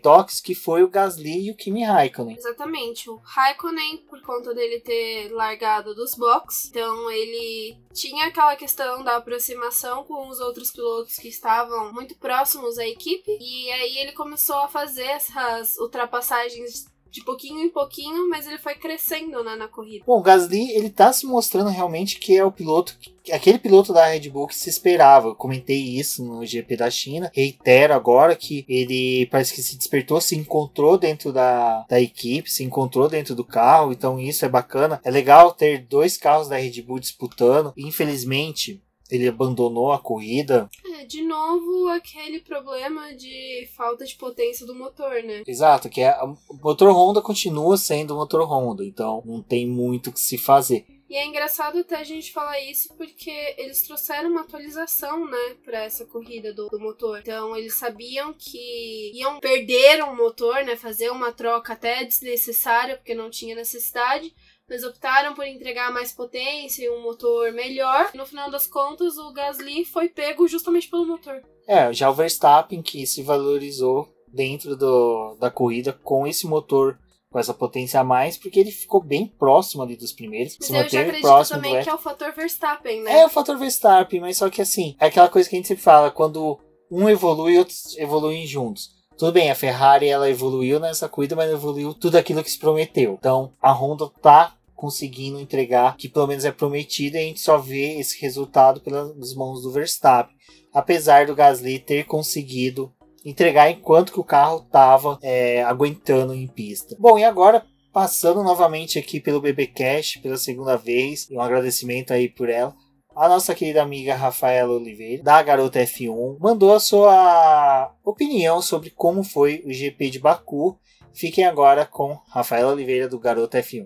toques, que foi o Gasly e o Kimi Raikkonen. Exatamente. O Raikkonen, por conta dele ter largado dos box, então ele tinha aquela questão da aproximação com os outros pilotos que estavam muito próximos à equipe, e aí ele começou a fazer essas ultrapassagens de pouquinho em pouquinho, mas ele foi crescendo né, na corrida. Bom, o Gasly, ele tá se mostrando realmente que é o piloto, aquele piloto da Red Bull que se esperava. Eu comentei isso no GP da China. Reitero agora que ele parece que se despertou, se encontrou dentro da, da equipe, se encontrou dentro do carro. Então isso é bacana. É legal ter dois carros da Red Bull disputando. Infelizmente, ele abandonou a corrida. É, de novo, aquele problema de falta de potência do motor, né? Exato, que é, o motor Honda continua sendo o motor Honda, então não tem muito o que se fazer. E é engraçado até a gente falar isso porque eles trouxeram uma atualização, né, para essa corrida do, do, motor. Então eles sabiam que iam perder um motor, né, fazer uma troca até desnecessária porque não tinha necessidade. Mas optaram por entregar mais potência e um motor melhor. No final das contas, o Gasly foi pego justamente pelo motor. É, já o Verstappen que se valorizou dentro do, da corrida com esse motor com essa potência a mais, porque ele ficou bem próximo ali dos primeiros. Mas se eu já acredito próximo também que é o fator Verstappen, né? É o fator Verstappen, mas só que assim, é aquela coisa que a gente sempre fala, quando um evolui, outros evoluem juntos. Tudo bem, a Ferrari ela evoluiu nessa corrida, mas evoluiu tudo aquilo que se prometeu. Então, a Honda tá conseguindo entregar que pelo menos é prometido e a gente só vê esse resultado pelas mãos do Verstappen. Apesar do Gasly ter conseguido entregar enquanto que o carro estava é, aguentando em pista. Bom, e agora passando novamente aqui pelo BB Cash pela segunda vez, e um agradecimento aí por ela. A nossa querida amiga Rafaela Oliveira, da Garota F1, mandou a sua opinião sobre como foi o GP de Baku. Fiquem agora com Rafaela Oliveira, do Garota F1.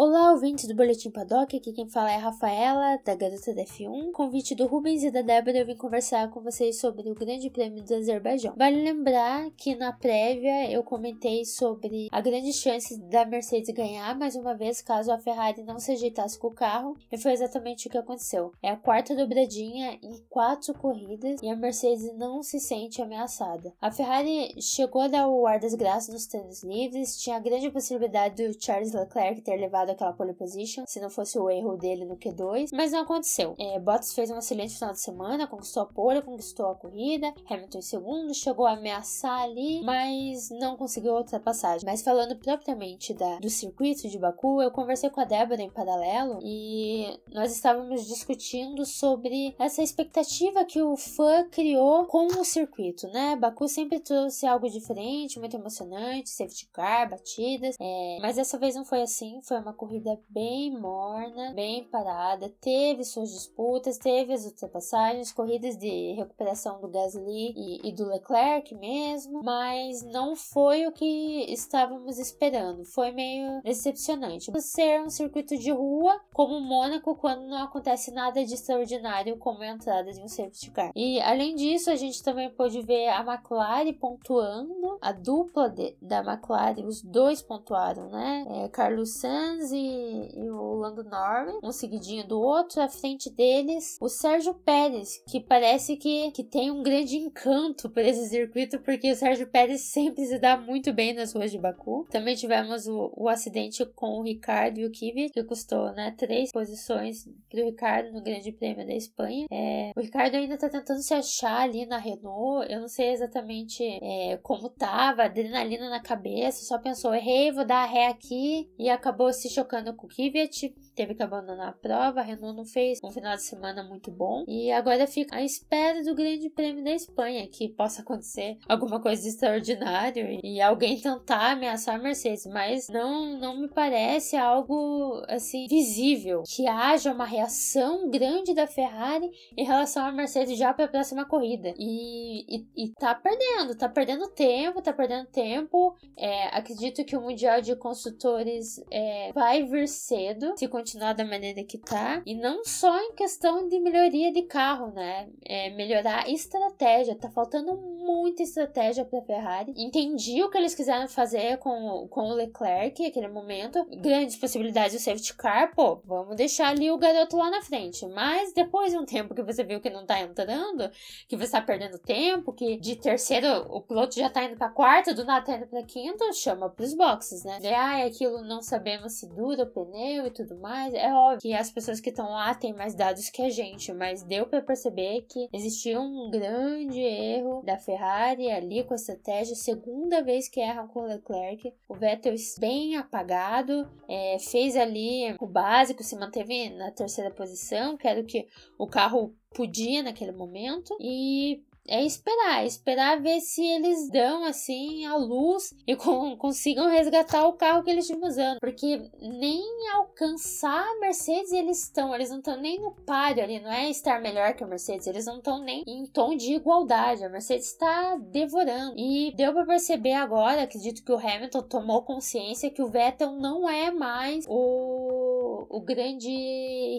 Olá, ouvintes do Boletim Paddock, aqui quem fala é a Rafaela, da Garota da F1. Convite do Rubens e da Débora, eu vim conversar com vocês sobre o Grande Prêmio do Azerbaijão. Vale lembrar que na prévia eu comentei sobre a grande chance da Mercedes ganhar mais uma vez caso a Ferrari não se ajeitasse com o carro, e foi exatamente o que aconteceu. É a quarta dobradinha em quatro corridas e a Mercedes não se sente ameaçada. A Ferrari chegou a dar o ar das graças nos treinos livres, tinha a grande possibilidade do Charles Leclerc ter levado aquela pole position, se não fosse o erro dele no Q2, mas não aconteceu. É, Bottas fez um excelente final de semana, conquistou a pole, conquistou a corrida, Hamilton em segundo, chegou a ameaçar ali, mas não conseguiu outra passagem. Mas falando propriamente da, do circuito de Baku, eu conversei com a Débora em paralelo e nós estávamos discutindo sobre essa expectativa que o fã criou com o circuito, né? Baku sempre trouxe algo diferente, muito emocionante, safety car, batidas, é, mas dessa vez não foi assim, foi uma corrida bem morna, bem parada, teve suas disputas, teve as ultrapassagens, corridas de recuperação do Gasly e, e do Leclerc mesmo, mas não foi o que estávamos esperando. Foi meio decepcionante. Ser um circuito de rua, como Mônaco, quando não acontece nada de extraordinário, como a entrada de um safety car. E além disso, a gente também pôde ver a McLaren pontuando, a dupla de, da McLaren, os dois pontuaram, né? É, Carlos Sainz e, e o Lando Norris, um seguidinho do outro, à frente deles o Sérgio Pérez, que parece que, que tem um grande encanto por esse circuito, porque o Sérgio Pérez sempre se dá muito bem nas ruas de Baku. Também tivemos o, o acidente com o Ricardo e o Kvyat, que custou né, três posições para o Ricardo no Grande Prêmio da Espanha. É, o Ricardo ainda está tentando se achar ali na Renault, eu não sei exatamente é, como tava, adrenalina na cabeça, só pensou, errei, vou dar ré aqui, e acabou se chocando com Kvyat, teve que abandonar a prova, a Renault não fez um final de semana muito bom. E agora fica à espera do Grande Prêmio da Espanha, que possa acontecer alguma coisa extraordinária e alguém tentar ameaçar a Mercedes, mas não, não me parece algo assim visível que haja uma reação grande da Ferrari em relação à Mercedes já para a próxima corrida. E, e, e tá perdendo, tá perdendo tempo, tá perdendo tempo. É, acredito que o Mundial de Construtores é, vai vir cedo. Se continuar da maneira que tá. E não só em questão de melhoria de carro, né? É melhorar a estratégia. Tá faltando muita estratégia pra Ferrari. Entendi o que eles quiseram fazer com, com o Leclerc naquele momento. Grandes possibilidades do safety car, pô, vamos deixar ali o garoto lá na frente. Mas depois de um tempo que você viu que não tá entrando, que você tá perdendo tempo, que de terceiro o piloto já tá indo pra quarta, do nada tá indo pra quinta, chama pros boxes, né? E, ah, aquilo não sabemos se dura o pneu e tudo mais. É óbvio que as pessoas que estão lá têm mais dados que a gente, mas deu para perceber que existia um grande erro da Ferrari ali com a estratégia. Segunda vez que erram com o Leclerc. O Vettel bem apagado, é, fez ali o básico, se manteve na terceira posição, que era o que o carro podia naquele momento. E é esperar, esperar ver se eles dão assim a luz e com, consigam resgatar o carro que eles estavam usando, porque nem alcançar a Mercedes eles estão, eles não estão nem no páreo ali, não é estar melhor que a Mercedes, eles não estão nem em tom de igualdade. A Mercedes está devorando e deu para perceber agora, acredito que o Hamilton tomou consciência que o Vettel não é mais o o grande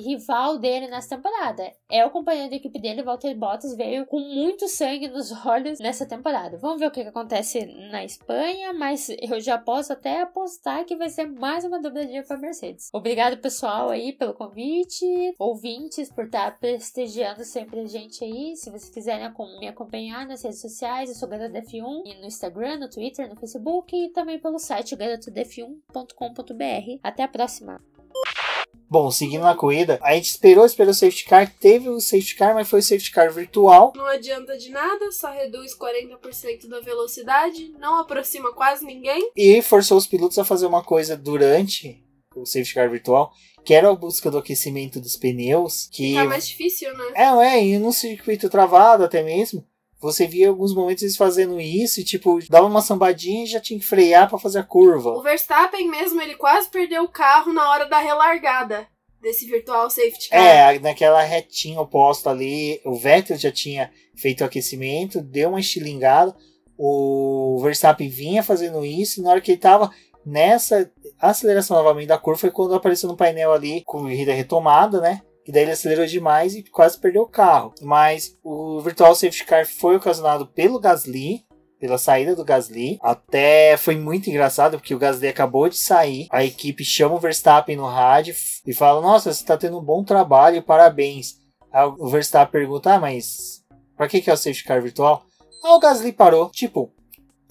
rival dele nessa temporada. É o companheiro da equipe dele, Walter Bottas, veio com muito sangue nos olhos nessa temporada. Vamos ver o que, que acontece na Espanha, mas eu já posso até apostar que vai ser mais uma dobradinha para Mercedes. Obrigado, pessoal, aí pelo convite, ouvintes, por estar prestigiando sempre a gente aí. Se vocês quiserem me acompanhar nas redes sociais, eu sou Garota F1 no Instagram, no Twitter, no Facebook e também pelo site garotodf1.com.br. Até a próxima! Bom, seguindo na corrida, a gente esperou, esperou o safety car, teve o safety car, mas foi o safety car virtual. Não adianta de nada, só reduz 40% da velocidade, não aproxima quase ninguém. E forçou os pilotos a fazer uma coisa durante o safety car virtual, que era a busca do aquecimento dos pneus. Que tá mais difícil, né? É, é, e num circuito travado até mesmo. Você via alguns momentos eles fazendo isso e, tipo, dava uma sambadinha e já tinha que frear para fazer a curva. O Verstappen mesmo, ele quase perdeu o carro na hora da relargada desse virtual safety car. É, naquela retinha oposta ali, o Vettel já tinha feito o aquecimento, deu uma estilingada. O Verstappen vinha fazendo isso, e na hora que ele tava nessa aceleração novamente da curva foi quando apareceu no painel ali, corrida retomada, né? E daí ele acelerou demais e quase perdeu o carro. Mas o Virtual Safety Car foi ocasionado pelo Gasly, pela saída do Gasly. Até foi muito engraçado porque o Gasly acabou de sair. A equipe chama o Verstappen no rádio e fala: Nossa, você está tendo um bom trabalho, parabéns. Aí o Verstappen pergunta: Ah, mas pra que, que é o safety car virtual? Ah, o Gasly parou. Tipo,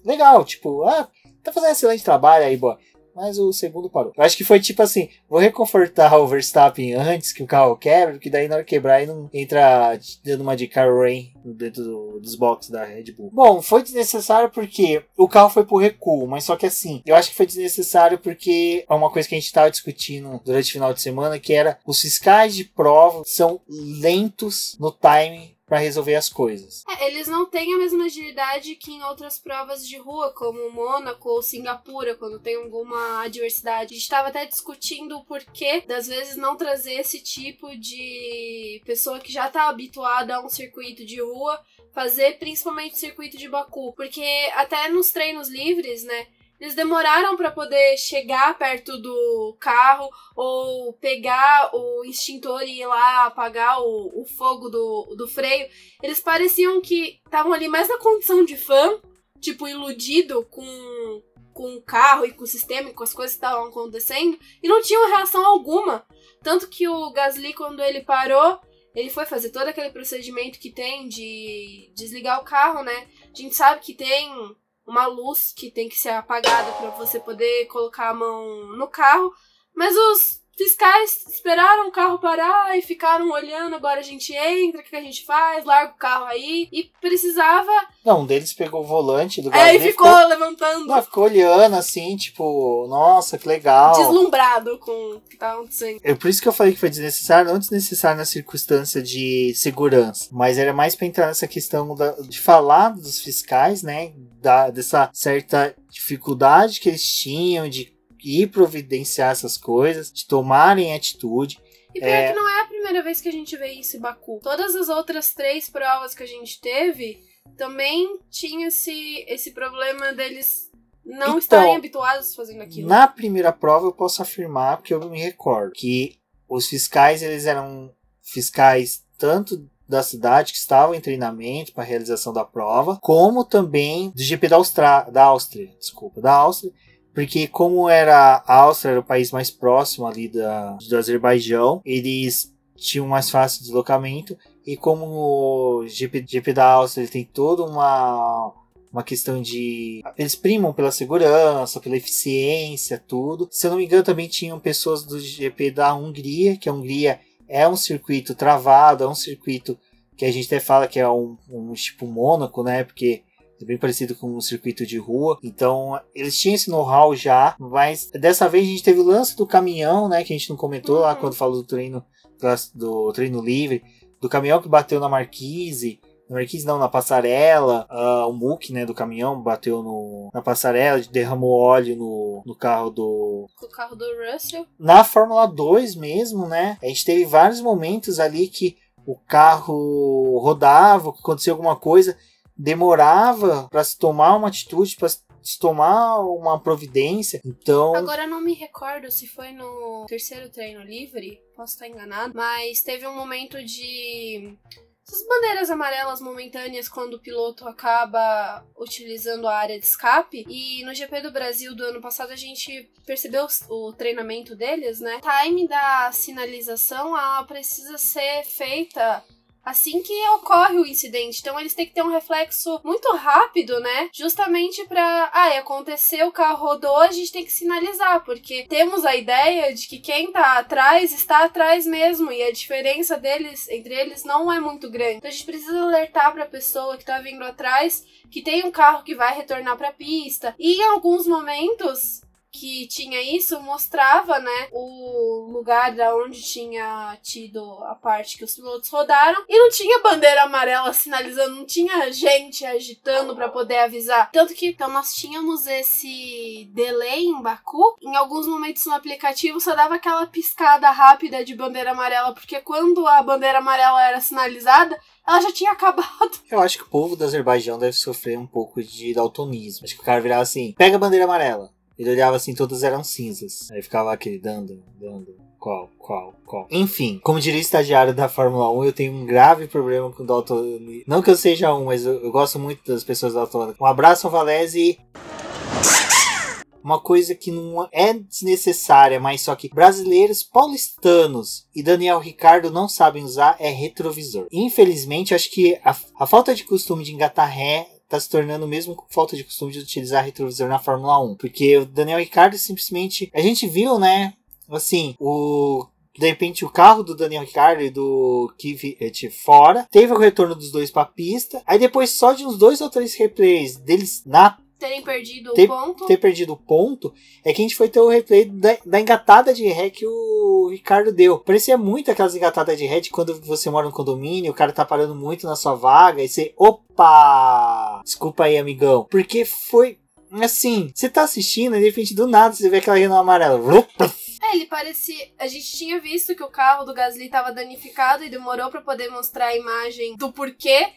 legal, tipo, ah, tá fazendo um excelente trabalho aí, boa mas o segundo parou. Eu acho que foi tipo assim: vou reconfortar o Verstappen antes que o carro quebre, porque daí na hora que quebrar ele não entra dando uma de Rain dentro do, dos boxes da Red Bull. Bom, foi desnecessário porque o carro foi pro recuo, mas só que assim, eu acho que foi desnecessário porque é uma coisa que a gente tava discutindo durante o final de semana, que era os fiscais de prova são lentos no time para resolver as coisas. É, eles não têm a mesma agilidade que em outras provas de rua, como Mônaco ou Singapura, quando tem alguma adversidade. A gente estava até discutindo o porquê das vezes não trazer esse tipo de pessoa que já está habituada a um circuito de rua fazer principalmente o circuito de Baku, porque até nos treinos livres, né, eles demoraram para poder chegar perto do carro ou pegar o extintor e ir lá apagar o, o fogo do, do freio. Eles pareciam que estavam ali mais na condição de fã, tipo, iludido com, com o carro e com o sistema e com as coisas que estavam acontecendo, e não tinham reação alguma. Tanto que o Gasly, quando ele parou, ele foi fazer todo aquele procedimento que tem de desligar o carro, né? A gente sabe que tem uma luz que tem que ser apagada para você poder colocar a mão no carro. Mas os fiscais esperaram o carro parar e ficaram olhando. Agora a gente entra, o que a gente faz? Larga o carro aí. E precisava. Não, um deles pegou o volante do. É, e ficou, ficou levantando. Não, ficou olhando assim, tipo, nossa, que legal. Deslumbrado com o que tava acontecendo. É por isso que eu falei que foi desnecessário, não desnecessário na circunstância de segurança. Mas era mais para entrar nessa questão da, de falar dos fiscais, né? Da, dessa certa dificuldade que eles tinham de ir providenciar essas coisas, de tomarem atitude. E pior é... que não é a primeira vez que a gente vê isso em Baku. Todas as outras três provas que a gente teve também tinha esse, esse problema deles não então, estarem habituados fazendo aquilo. Na primeira prova eu posso afirmar, porque eu me recordo, que os fiscais eles eram fiscais tanto da cidade que estavam em treinamento para a realização da prova, como também do GP da, Austra da Áustria, desculpa, da Áustria, porque como era a Áustria era o país mais próximo ali da, do Azerbaijão, eles tinham mais fácil deslocamento e como o GP, GP da Áustria ele tem toda uma uma questão de eles primam pela segurança, pela eficiência, tudo. Se eu não me engano, também tinham pessoas do GP da Hungria, que a Hungria é um circuito travado, é um circuito que a gente até fala que é um, um tipo Mônaco, né? Porque é bem parecido com um circuito de rua. Então, eles tinham esse know-how já, mas dessa vez a gente teve o lance do caminhão, né, que a gente não comentou uhum. lá quando falou do treino do treino livre, do caminhão que bateu na Marquise, na Marquise não, na passarela, uh, o muque, né, do caminhão bateu no, na passarela, derramou óleo no, no carro do... O carro do Russell. Na Fórmula 2 mesmo, né, a gente teve vários momentos ali que o carro rodava, que aconteceu alguma coisa, demorava para se tomar uma atitude, para antes, tomar uma providência. Então. Agora não me recordo se foi no terceiro treino livre, posso estar enganado, mas teve um momento de essas bandeiras amarelas momentâneas quando o piloto acaba utilizando a área de escape. E no GP do Brasil do ano passado a gente percebeu o treinamento deles, né? Time da sinalização ela precisa ser feita assim que ocorre o incidente. Então eles têm que ter um reflexo muito rápido, né? Justamente para, ah, aconteceu, o carro rodou, a gente tem que sinalizar, porque temos a ideia de que quem tá atrás está atrás mesmo e a diferença deles entre eles não é muito grande. Então a gente precisa alertar para a pessoa que tá vindo atrás que tem um carro que vai retornar para a pista. E em alguns momentos que tinha isso mostrava, né, o lugar da onde tinha tido a parte que os pilotos rodaram e não tinha bandeira amarela sinalizando, não tinha gente agitando para poder avisar. Tanto que então nós tínhamos esse delay em Baku. Em alguns momentos no aplicativo só dava aquela piscada rápida de bandeira amarela, porque quando a bandeira amarela era sinalizada, ela já tinha acabado. Eu acho que o povo do Azerbaijão deve sofrer um pouco de daltonismo. Acho que o cara virava assim: pega a bandeira amarela. Ele olhava assim, todas eram cinzas. Aí ficava aquele dando, dando. Qual, qual, qual. Enfim, como diria o estagiário da Fórmula 1, eu tenho um grave problema com o Dalton. Não que eu seja um, mas eu, eu gosto muito das pessoas daltônicas. Um abraço ao Valese uma coisa que não é desnecessária, mas só que brasileiros paulistanos e Daniel Ricardo não sabem usar é retrovisor. Infelizmente, acho que a, a falta de costume de engatar ré tá se tornando mesmo com falta de costume de utilizar retrovisor na Fórmula 1. Porque o Daniel Ricciardo simplesmente. A gente viu, né? Assim, o de repente o carro do Daniel Ricciardo e do Kvyat fora, teve o retorno dos dois para a pista, aí depois só de uns dois ou três replays deles na terem perdido ter, o ponto. Ter perdido o ponto é que a gente foi ter o replay da, da engatada de ré que o Ricardo deu. Parecia muito aquelas engatadas de ré de quando você mora no condomínio, o cara tá parando muito na sua vaga e você, opa! Desculpa aí, amigão. Porque foi assim, você tá assistindo e de repente do nada você vê aquela rena amarela. É, ele parecia. A gente tinha visto que o carro do Gasly tava danificado e demorou para poder mostrar a imagem do porquê.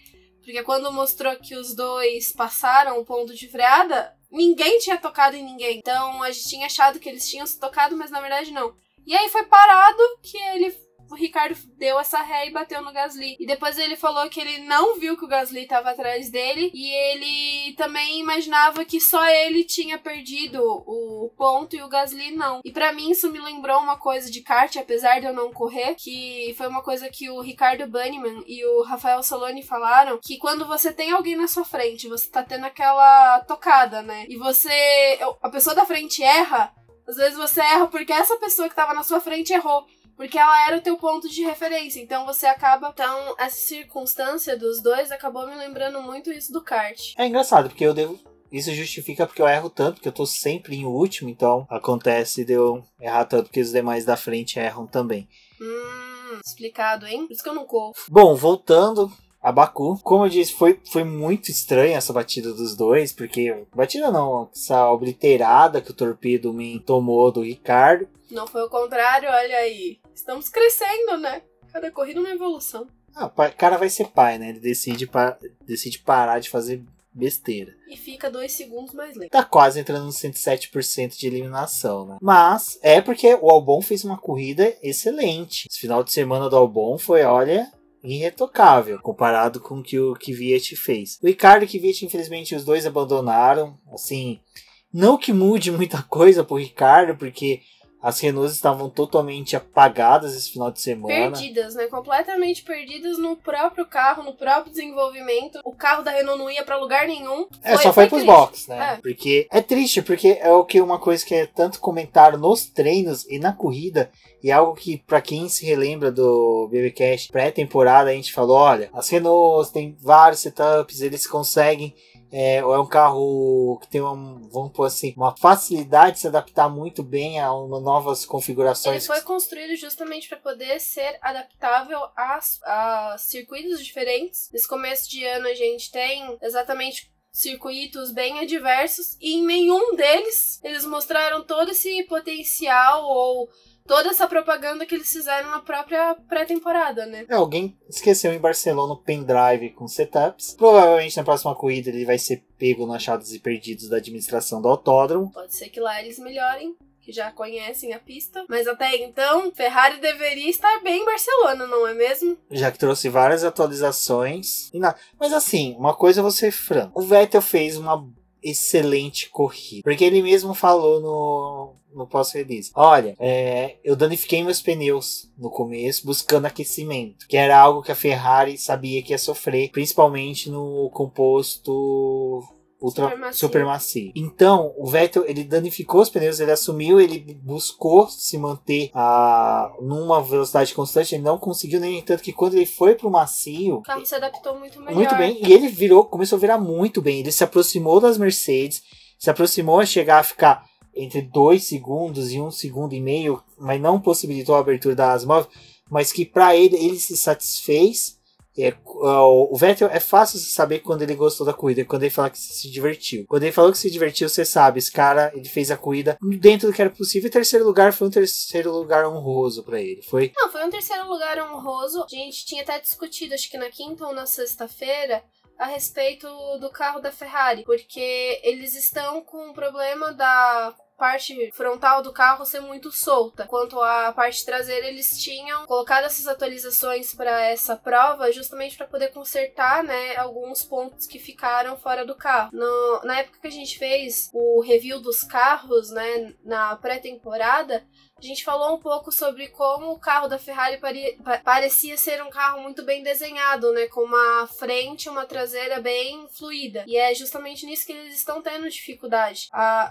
Porque quando mostrou que os dois passaram o ponto de freada, ninguém tinha tocado em ninguém. Então a gente tinha achado que eles tinham se tocado, mas na verdade não. E aí foi parado que ele o Ricardo deu essa ré e bateu no Gasly. E depois ele falou que ele não viu que o Gasly estava atrás dele e ele também imaginava que só ele tinha perdido o ponto e o Gasly não. E para mim isso me lembrou uma coisa de kart, apesar de eu não correr, que foi uma coisa que o Ricardo Bunnyman e o Rafael Soloni falaram, que quando você tem alguém na sua frente, você tá tendo aquela tocada, né? E você a pessoa da frente erra, às vezes você erra porque essa pessoa que tava na sua frente errou porque ela era o teu ponto de referência. Então você acaba. Então, essa circunstância dos dois acabou me lembrando muito isso do kart. É engraçado, porque eu devo. Isso justifica porque eu erro tanto, porque eu tô sempre em último, então acontece de eu errar tanto que os demais da frente erram também. Hum, explicado, hein? Por isso que eu não corro. Bom, voltando a Baku. Como eu disse, foi, foi muito estranha essa batida dos dois, porque batida não, essa obliterada que o Torpedo Me tomou do Ricardo. Não foi o contrário, olha aí. Estamos crescendo, né? Cada corrida uma evolução. Ah, o cara vai ser pai, né? Ele decide, pa decide parar de fazer besteira. E fica dois segundos mais lento. Tá quase entrando no 107% de eliminação, né? Mas é porque o Albon fez uma corrida excelente. Esse final de semana do Albon foi, olha, irretocável comparado com o que o Kvyat fez. O Ricardo e o Kvyat, infelizmente, os dois abandonaram. Assim, não que mude muita coisa pro Ricardo, porque as Renaults estavam totalmente apagadas esse final de semana. Perdidas, né? Completamente perdidas no próprio carro, no próprio desenvolvimento. O carro da Renault não ia para lugar nenhum. É, só foi, foi pros boxes, né? É. Porque é triste, porque é o que uma coisa que é tanto comentário nos treinos e na corrida. E é algo que, para quem se relembra do BBcast pré-temporada, a gente falou: olha, as Renaults têm vários setups, eles conseguem é, ou é um carro que tem uma, vamos pôr assim, uma facilidade de se adaptar muito bem a uma, novas configurações. Ele foi construído justamente para poder ser adaptável a, a circuitos diferentes. Nesse começo de ano a gente tem exatamente circuitos bem adversos e em nenhum deles eles mostraram todo esse potencial ou toda essa propaganda que eles fizeram na própria pré-temporada, né? É, alguém esqueceu em Barcelona o pendrive com setups. Provavelmente na próxima corrida ele vai ser pego no achados e perdidos da administração do autódromo. Pode ser que lá eles melhorem que já conhecem a pista. Mas até então, Ferrari deveria estar bem em Barcelona, não é mesmo? Já que trouxe várias atualizações. E. Mas assim, uma coisa eu vou ser franco. O Vettel fez uma excelente corrida. Porque ele mesmo falou no, no pós-release. Olha, é, eu danifiquei meus pneus no começo buscando aquecimento, que era algo que a Ferrari sabia que ia sofrer, principalmente no composto ultra super macio. Então, o Vettel, ele danificou os pneus, ele assumiu, ele buscou se manter a, numa velocidade constante, ele não conseguiu, nem tanto que quando ele foi pro macio... O carro se adaptou muito melhor. Muito bem, e ele virou, começou a virar muito bem, ele se aproximou das Mercedes, se aproximou a chegar a ficar entre 2 segundos e 1 um segundo e meio, mas não possibilitou a abertura das móveis, mas que para ele, ele se satisfez é, o Vettel é fácil saber quando ele gostou da corrida, quando ele fala que se divertiu. Quando ele falou que se divertiu, você sabe, esse cara ele fez a corrida dentro do que era possível. E terceiro lugar foi um terceiro lugar honroso para ele. Foi? Não, foi um terceiro lugar honroso. A gente tinha até discutido, acho que na quinta ou na sexta-feira, a respeito do carro da Ferrari, porque eles estão com um problema da parte frontal do carro ser muito solta. Quanto à parte traseira, eles tinham colocado essas atualizações para essa prova justamente para poder consertar, né, alguns pontos que ficaram fora do carro. No, na época que a gente fez o review dos carros, né, na pré-temporada, a gente falou um pouco sobre como o carro da Ferrari parecia ser um carro muito bem desenhado, né? Com uma frente e uma traseira bem fluida. E é justamente nisso que eles estão tendo dificuldade.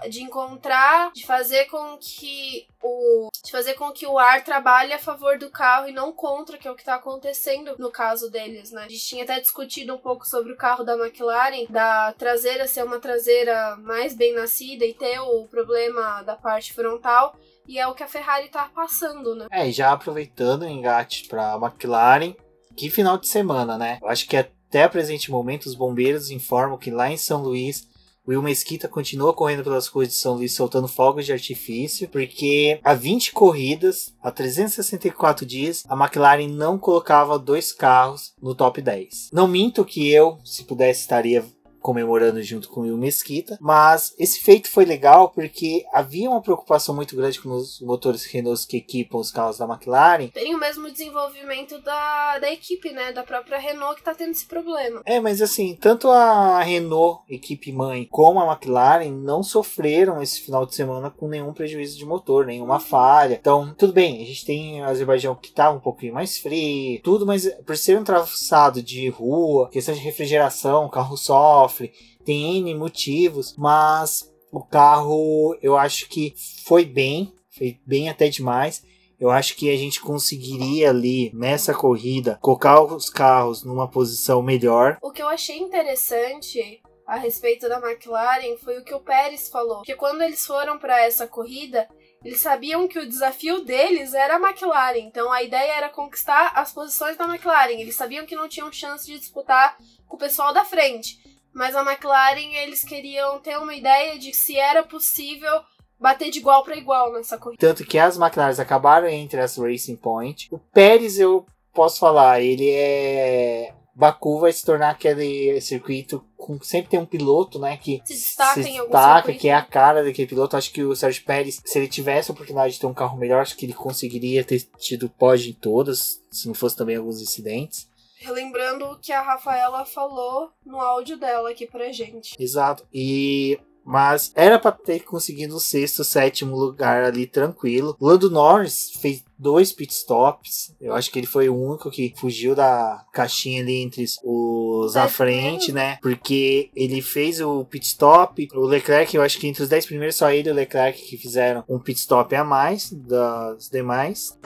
de encontrar, de fazer com que o. de fazer com que o ar trabalhe a favor do carro e não contra, que é o que está acontecendo no caso deles, né? A gente tinha até discutido um pouco sobre o carro da McLaren, da traseira ser uma traseira mais bem nascida e ter o problema da parte frontal. E é o que a Ferrari tá passando, né? É, e já aproveitando o engate pra McLaren, que final de semana, né? Eu acho que até presente momento os bombeiros informam que lá em São Luís Will Mesquita continua correndo pelas ruas de São Luís soltando fogos de artifício, porque há 20 corridas, há 364 dias, a McLaren não colocava dois carros no top 10. Não minto que eu, se pudesse, estaria comemorando junto com o Will Mesquita. Mas esse feito foi legal porque havia uma preocupação muito grande com os motores Renault que equipam os carros da McLaren. Tem o mesmo desenvolvimento da, da equipe, né? Da própria Renault que tá tendo esse problema. É, mas assim, tanto a Renault, equipe mãe, como a McLaren não sofreram esse final de semana com nenhum prejuízo de motor, nenhuma uhum. falha. Então, tudo bem, a gente tem o Azerbaijão que tá um pouquinho mais frio, tudo, mas por ser um traçado de rua, questão de refrigeração, carro sofre sofre, tem N motivos, mas o carro eu acho que foi bem, foi bem até demais. Eu acho que a gente conseguiria ali nessa corrida colocar os carros numa posição melhor. O que eu achei interessante a respeito da McLaren foi o que o Pérez falou, que quando eles foram para essa corrida, eles sabiam que o desafio deles era a McLaren, então a ideia era conquistar as posições da McLaren. Eles sabiam que não tinham chance de disputar com o pessoal da frente. Mas a McLaren, eles queriam ter uma ideia de se era possível bater de igual para igual nessa corrida. Tanto que as McLaren acabaram entre as Racing Point. O Pérez, eu posso falar, ele é. Baku vai se tornar aquele circuito com sempre tem um piloto, né, que se destaca, se destaca que é a cara daquele piloto. Acho que o Sérgio Pérez, se ele tivesse a oportunidade de ter um carro melhor, acho que ele conseguiria ter tido pódio em todas, se não fosse também alguns incidentes relembrando o que a Rafaela falou no áudio dela aqui pra gente. Exato. E mas era para ter conseguido o sexto, sétimo lugar ali tranquilo. Lando Norris fez dois pitstops. Eu acho que ele foi o único que fugiu da caixinha ali entre os à frente, né? Porque ele fez o pitstop. O Leclerc, eu acho que entre os dez primeiros, só ele e o Leclerc que fizeram um pitstop a mais das demais.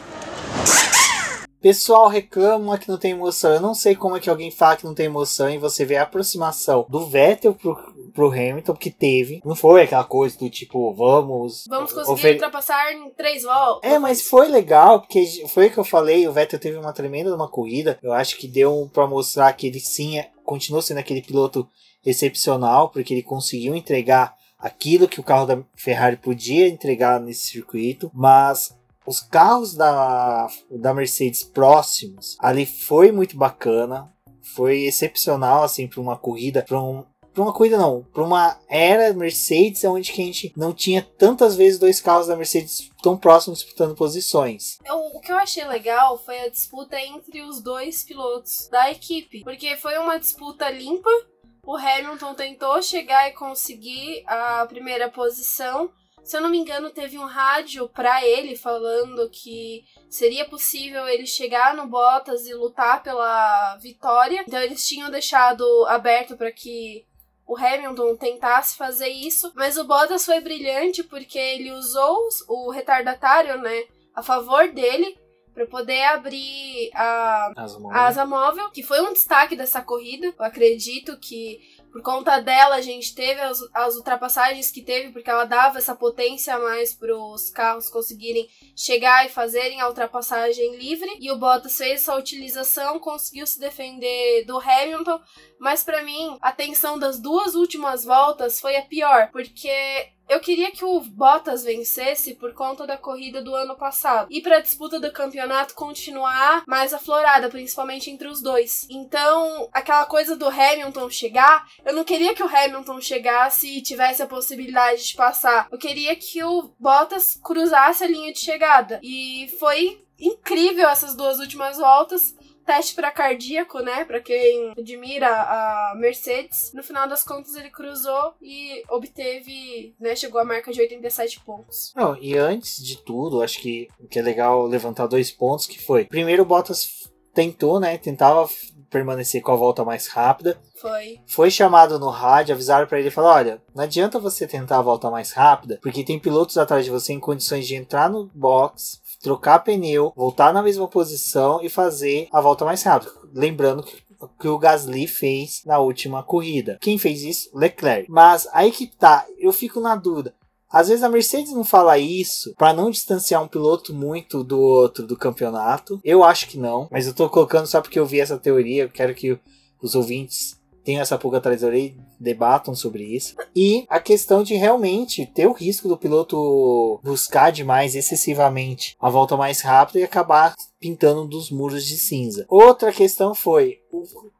Pessoal reclama que não tem emoção. Eu não sei como é que alguém fala que não tem emoção e você vê a aproximação do Vettel pro, pro Hamilton, que teve. Não foi aquela coisa do tipo, vamos. Vamos conseguir ultrapassar em três voltas. É, mas foi legal, porque foi o que eu falei. O Vettel teve uma tremenda uma corrida. Eu acho que deu para mostrar que ele sim é continuou sendo aquele piloto excepcional, porque ele conseguiu entregar aquilo que o carro da Ferrari podia entregar nesse circuito, mas os carros da, da Mercedes próximos ali foi muito bacana, foi excepcional assim para uma corrida, para um, uma corrida não, para uma era Mercedes onde a gente não tinha tantas vezes dois carros da Mercedes tão próximos disputando posições. O que eu achei legal foi a disputa entre os dois pilotos da equipe, porque foi uma disputa limpa. O Hamilton tentou chegar e conseguir a primeira posição, se eu não me engano, teve um rádio para ele falando que seria possível ele chegar no Bottas e lutar pela vitória. Então eles tinham deixado aberto para que o Hamilton tentasse fazer isso, mas o Bottas foi brilhante porque ele usou o retardatário, né, a favor dele para poder abrir a asa móvel. a asa móvel, que foi um destaque dessa corrida. Eu acredito que por conta dela, a gente teve as, as ultrapassagens que teve, porque ela dava essa potência a mais para os carros conseguirem chegar e fazerem a ultrapassagem livre. E o Bottas fez essa utilização, conseguiu se defender do Hamilton. Mas para mim, a tensão das duas últimas voltas foi a pior, porque eu queria que o Bottas vencesse por conta da corrida do ano passado. E para a disputa do campeonato continuar mais aflorada, principalmente entre os dois. Então, aquela coisa do Hamilton chegar, eu não queria que o Hamilton chegasse e tivesse a possibilidade de passar. Eu queria que o Bottas cruzasse a linha de chegada. E foi incrível essas duas últimas voltas teste para cardíaco, né? Para quem admira a Mercedes. No final das contas, ele cruzou e obteve, né? Chegou à marca de 87 pontos. Não, e antes de tudo, acho que o que é legal levantar dois pontos que foi. Primeiro, o Bottas tentou, né? Tentava permanecer com a volta mais rápida. Foi. Foi chamado no rádio, avisaram para ele, falou: "Olha, não adianta você tentar a volta mais rápida, porque tem pilotos atrás de você em condições de entrar no box, trocar pneu, voltar na mesma posição e fazer a volta mais rápida. Lembrando que que o Gasly fez na última corrida. Quem fez isso? Leclerc. Mas aí que tá, eu fico na dúvida. Às vezes a Mercedes não fala isso para não distanciar um piloto muito do outro do campeonato. Eu acho que não, mas eu tô colocando só porque eu vi essa teoria. Eu quero que os ouvintes tenham essa pulga atrás da orelha debatam sobre isso. E a questão de realmente ter o risco do piloto buscar demais, excessivamente, a volta mais rápida e acabar pintando dos muros de cinza. Outra questão foi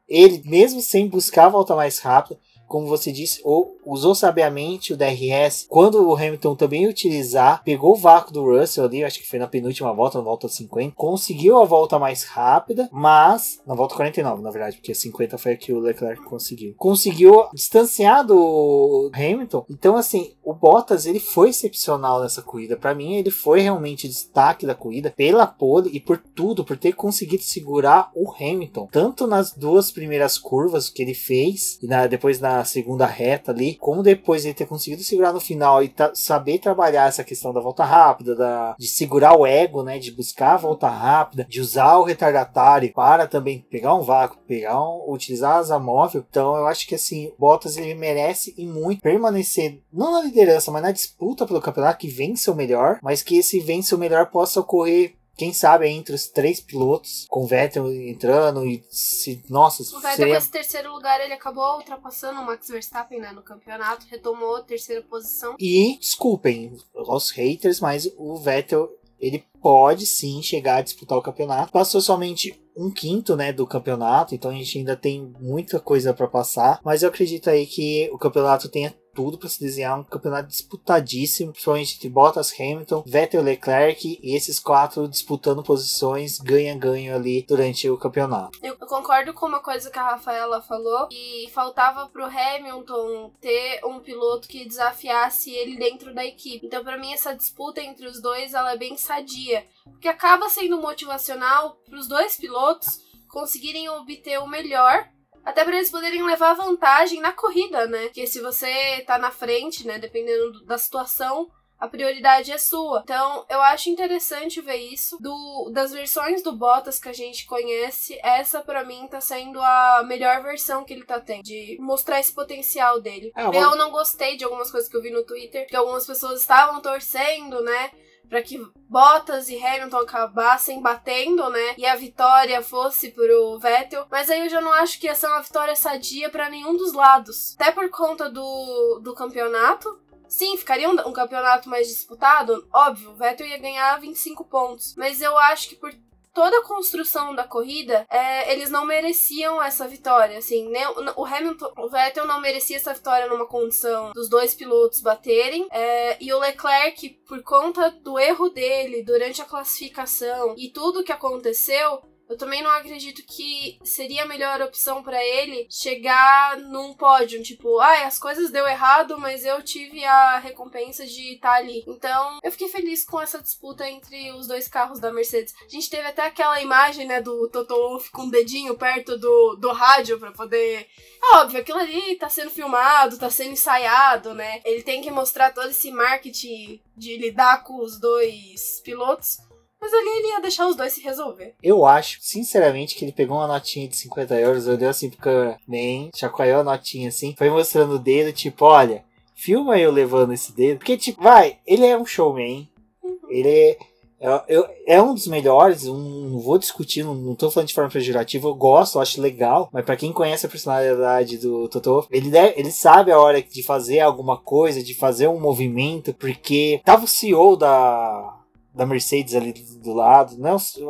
ele, mesmo sem buscar a volta mais rápida, como você disse, ou usou sabiamente o DRS. Quando o Hamilton também utilizar, pegou o vácuo do Russell ali, acho que foi na penúltima volta, na volta 50, conseguiu a volta mais rápida, mas na volta 49, na verdade, porque a 50 foi a que o Leclerc conseguiu. Conseguiu distanciar do Hamilton. Então, assim, o Bottas ele foi excepcional nessa corrida. Para mim, ele foi realmente destaque da corrida pela pole e por tudo, por ter conseguido segurar o Hamilton, tanto nas duas primeiras curvas que ele fez e na, depois na segunda reta ali, como depois ele ter conseguido segurar no final e saber trabalhar essa questão da volta rápida, da, de segurar o ego, né, de buscar a volta rápida, de usar o retardatário para também pegar um vácuo, pegar um, utilizar asa móvel. Então eu acho que assim, Bottas ele merece e muito permanecer não na liderança, mas na disputa pelo campeonato que vence o melhor, mas que esse vence o melhor possa ocorrer quem sabe entre os três pilotos, com o Vettel entrando e se. Nossa, O Vettel seria... com esse terceiro lugar, ele acabou ultrapassando o Max Verstappen né, no campeonato, retomou a terceira posição. E, desculpem os haters, mas o Vettel, ele pode sim chegar a disputar o campeonato. Passou somente um quinto, né, do campeonato, então a gente ainda tem muita coisa para passar, mas eu acredito aí que o campeonato tenha tudo para se desenhar um campeonato disputadíssimo, principalmente entre Bottas, Hamilton, Vettel, Leclerc e esses quatro disputando posições ganha-ganho ali durante o campeonato. Eu concordo com uma coisa que a Rafaela falou, e faltava pro Hamilton ter um piloto que desafiasse ele dentro da equipe. Então, para mim, essa disputa entre os dois ela é bem sadia, porque acaba sendo motivacional para os dois pilotos conseguirem obter o melhor até para eles poderem levar vantagem na corrida, né? Porque se você tá na frente, né, dependendo da situação, a prioridade é sua. Então, eu acho interessante ver isso. Do, das versões do Bottas que a gente conhece, essa para mim tá sendo a melhor versão que ele tá tendo. De mostrar esse potencial dele. É, Eu não gostei de algumas coisas que eu vi no Twitter, que algumas pessoas estavam torcendo, né? Para que Bottas e Hamilton acabassem batendo, né? E a vitória fosse pro Vettel. Mas aí eu já não acho que ia ser uma vitória sadia para nenhum dos lados. Até por conta do, do campeonato. Sim, ficaria um, um, campeonato mais disputado, óbvio, o Vettel ia ganhar 25 pontos. Mas eu acho que por toda a construção da corrida, é, eles não mereciam essa vitória. Assim, nem, o Hamilton, o Vettel não merecia essa vitória numa condição dos dois pilotos baterem. É, e o Leclerc, por conta do erro dele durante a classificação e tudo que aconteceu, eu também não acredito que seria a melhor opção para ele chegar num pódio, tipo, ah, as coisas deu errado, mas eu tive a recompensa de estar tá ali. Então, eu fiquei feliz com essa disputa entre os dois carros da Mercedes. A gente teve até aquela imagem, né, do Toto Wolff com o um dedinho perto do, do rádio para poder. É óbvio, aquilo ali tá sendo filmado, tá sendo ensaiado, né? Ele tem que mostrar todo esse marketing de lidar com os dois pilotos. Mas ali ele ia deixar os dois se resolver. Eu acho, sinceramente, que ele pegou uma notinha de 50 euros, olhou assim pro cameraman, chacoalhou a notinha assim, foi mostrando o dedo, tipo, olha, filma eu levando esse dedo. Porque, tipo, vai, ele é um showman. Uhum. Ele é. É, é, um dos melhores, um, não vou discutir, não, não tô falando de forma pejorativa, eu gosto, eu acho legal, mas para quem conhece a personalidade do Totô, ele, ele sabe a hora de fazer alguma coisa, de fazer um movimento, porque tava o CEO da, da Mercedes ali do lado, não, sei,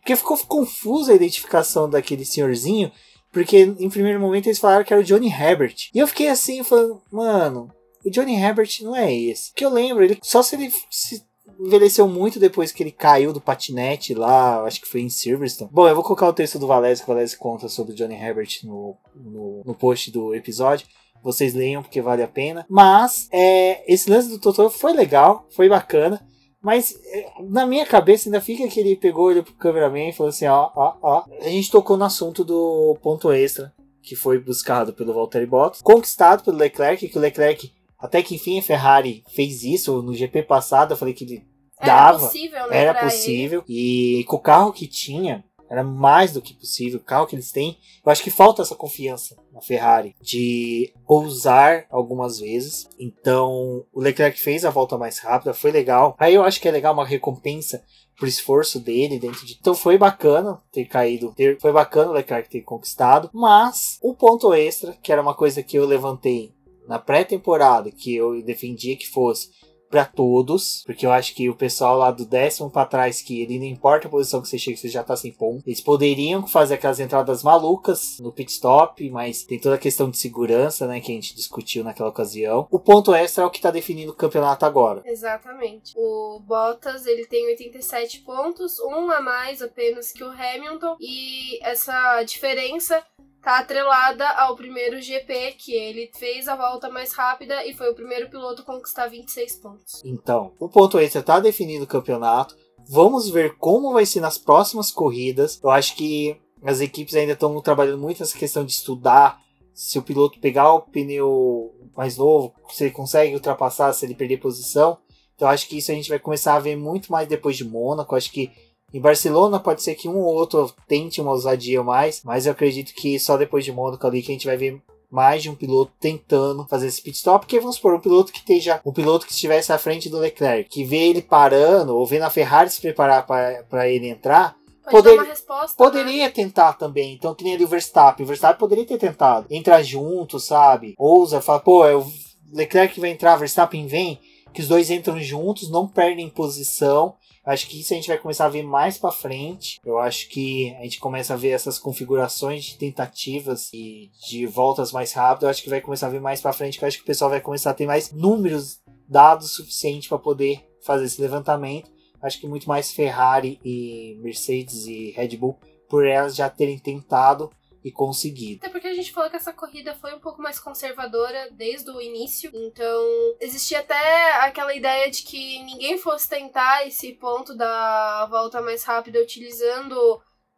porque ficou confusa a identificação daquele senhorzinho, porque em primeiro momento eles falaram que era o Johnny Herbert. E eu fiquei assim, falando, mano, o Johnny Herbert não é esse. Que eu lembro, ele só se ele se envelheceu muito depois que ele caiu do patinete lá, acho que foi em Silverstone. Bom, eu vou colocar o texto do Valese, que o Valese conta sobre o Johnny Herbert no, no, no post do episódio vocês leiam porque vale a pena. Mas é, esse lance do Totoro foi legal, foi bacana. Mas eh, na minha cabeça ainda fica que ele pegou ele pro cameraman e falou assim: ó, ó, ó. A gente tocou no assunto do ponto extra, que foi buscado pelo Valtteri Bottas, conquistado pelo Leclerc, que o Leclerc, até que enfim a Ferrari fez isso no GP passado. Eu falei que ele dava. Era possível, né? Era possível. Ele. E com o carro que tinha, era mais do que possível. O carro que eles têm, eu acho que falta essa confiança na Ferrari de ousar algumas vezes. Então, o Leclerc fez a volta mais rápida, foi legal. Aí eu acho que é legal uma recompensa pro esforço dele dentro de. Então foi bacana ter caído, ter... foi bacana o Leclerc ter conquistado, mas o ponto extra, que era uma coisa que eu levantei na pré-temporada, que eu defendia que fosse para todos, porque eu acho que o pessoal lá do décimo para trás, que ele não importa a posição que você chega, você já tá sem ponto. Eles poderiam fazer aquelas entradas malucas no pit stop, mas tem toda a questão de segurança, né, que a gente discutiu naquela ocasião. O ponto extra é o que tá definindo o campeonato agora. Exatamente. O Bottas, ele tem 87 pontos, um a mais apenas que o Hamilton, e essa diferença tá atrelada ao primeiro GP, que ele fez a volta mais rápida e foi o primeiro piloto a conquistar 26 pontos. Então, o ponto extra tá definido o campeonato. Vamos ver como vai ser nas próximas corridas. Eu acho que as equipes ainda estão trabalhando muito nessa questão de estudar se o piloto pegar o pneu mais novo, se ele consegue ultrapassar, se ele perder posição. Então acho que isso a gente vai começar a ver muito mais depois de Mônaco. Acho que em Barcelona pode ser que um ou outro tente uma ousadia mais, mas eu acredito que só depois de Mônaco ali que a gente vai ver mais de um piloto tentando fazer esse pit stop, porque vamos supor, um piloto que esteja, um piloto que estivesse à frente do Leclerc, que vê ele parando, ou vendo a Ferrari se preparar para ele entrar, Poder, resposta, poderia né? tentar também. Então, que nem ali o Verstappen. O Verstappen poderia ter tentado entrar junto, sabe? Ousa, fala, pô, é o Leclerc vai entrar, Verstappen vem. Que os dois entram juntos, não perdem posição Acho que isso a gente vai começar a ver mais para frente. Eu acho que a gente começa a ver essas configurações de tentativas e de voltas mais rápidas. Eu acho que vai começar a ver mais para frente. Eu acho que o pessoal vai começar a ter mais números, dados suficientes para poder fazer esse levantamento. Acho que muito mais Ferrari e Mercedes e Red Bull por elas já terem tentado e conseguido. Até porque a gente falou que essa corrida foi um pouco mais conservadora desde o início, então existia até aquela ideia de que ninguém fosse tentar esse ponto da volta mais rápida utilizando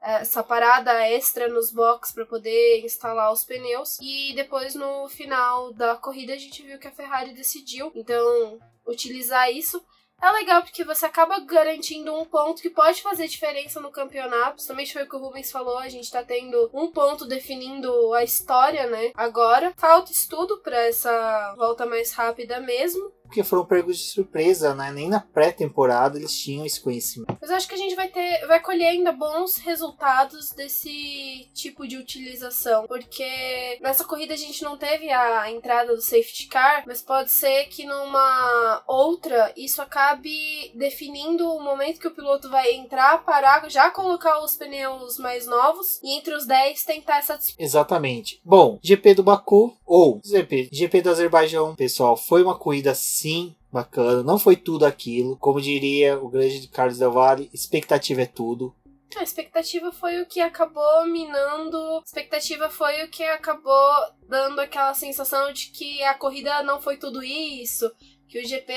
é, essa parada extra nos boxes para poder instalar os pneus. E depois no final da corrida a gente viu que a Ferrari decidiu então utilizar isso. É legal porque você acaba garantindo um ponto que pode fazer diferença no campeonato. Também foi o que o Rubens falou, a gente tá tendo um ponto definindo a história, né? Agora, falta estudo para essa volta mais rápida mesmo. Porque foram pegos de surpresa, né? Nem na pré-temporada eles tinham esse conhecimento. Mas eu acho que a gente vai ter, vai colher ainda bons resultados desse tipo de utilização, porque nessa corrida a gente não teve a entrada do safety car, mas pode ser que numa outra isso acabe definindo o momento que o piloto vai entrar, parar, já colocar os pneus mais novos e entre os 10 tentar essa disputa. Exatamente. Bom, GP do Baku ou GP, GP do Azerbaijão, pessoal, foi uma corrida sim bacana, não foi tudo aquilo. Como diria o grande Carlos Del Valle, expectativa é tudo. A expectativa foi o que acabou minando. A expectativa foi o que acabou dando aquela sensação de que a corrida não foi tudo isso que o GP,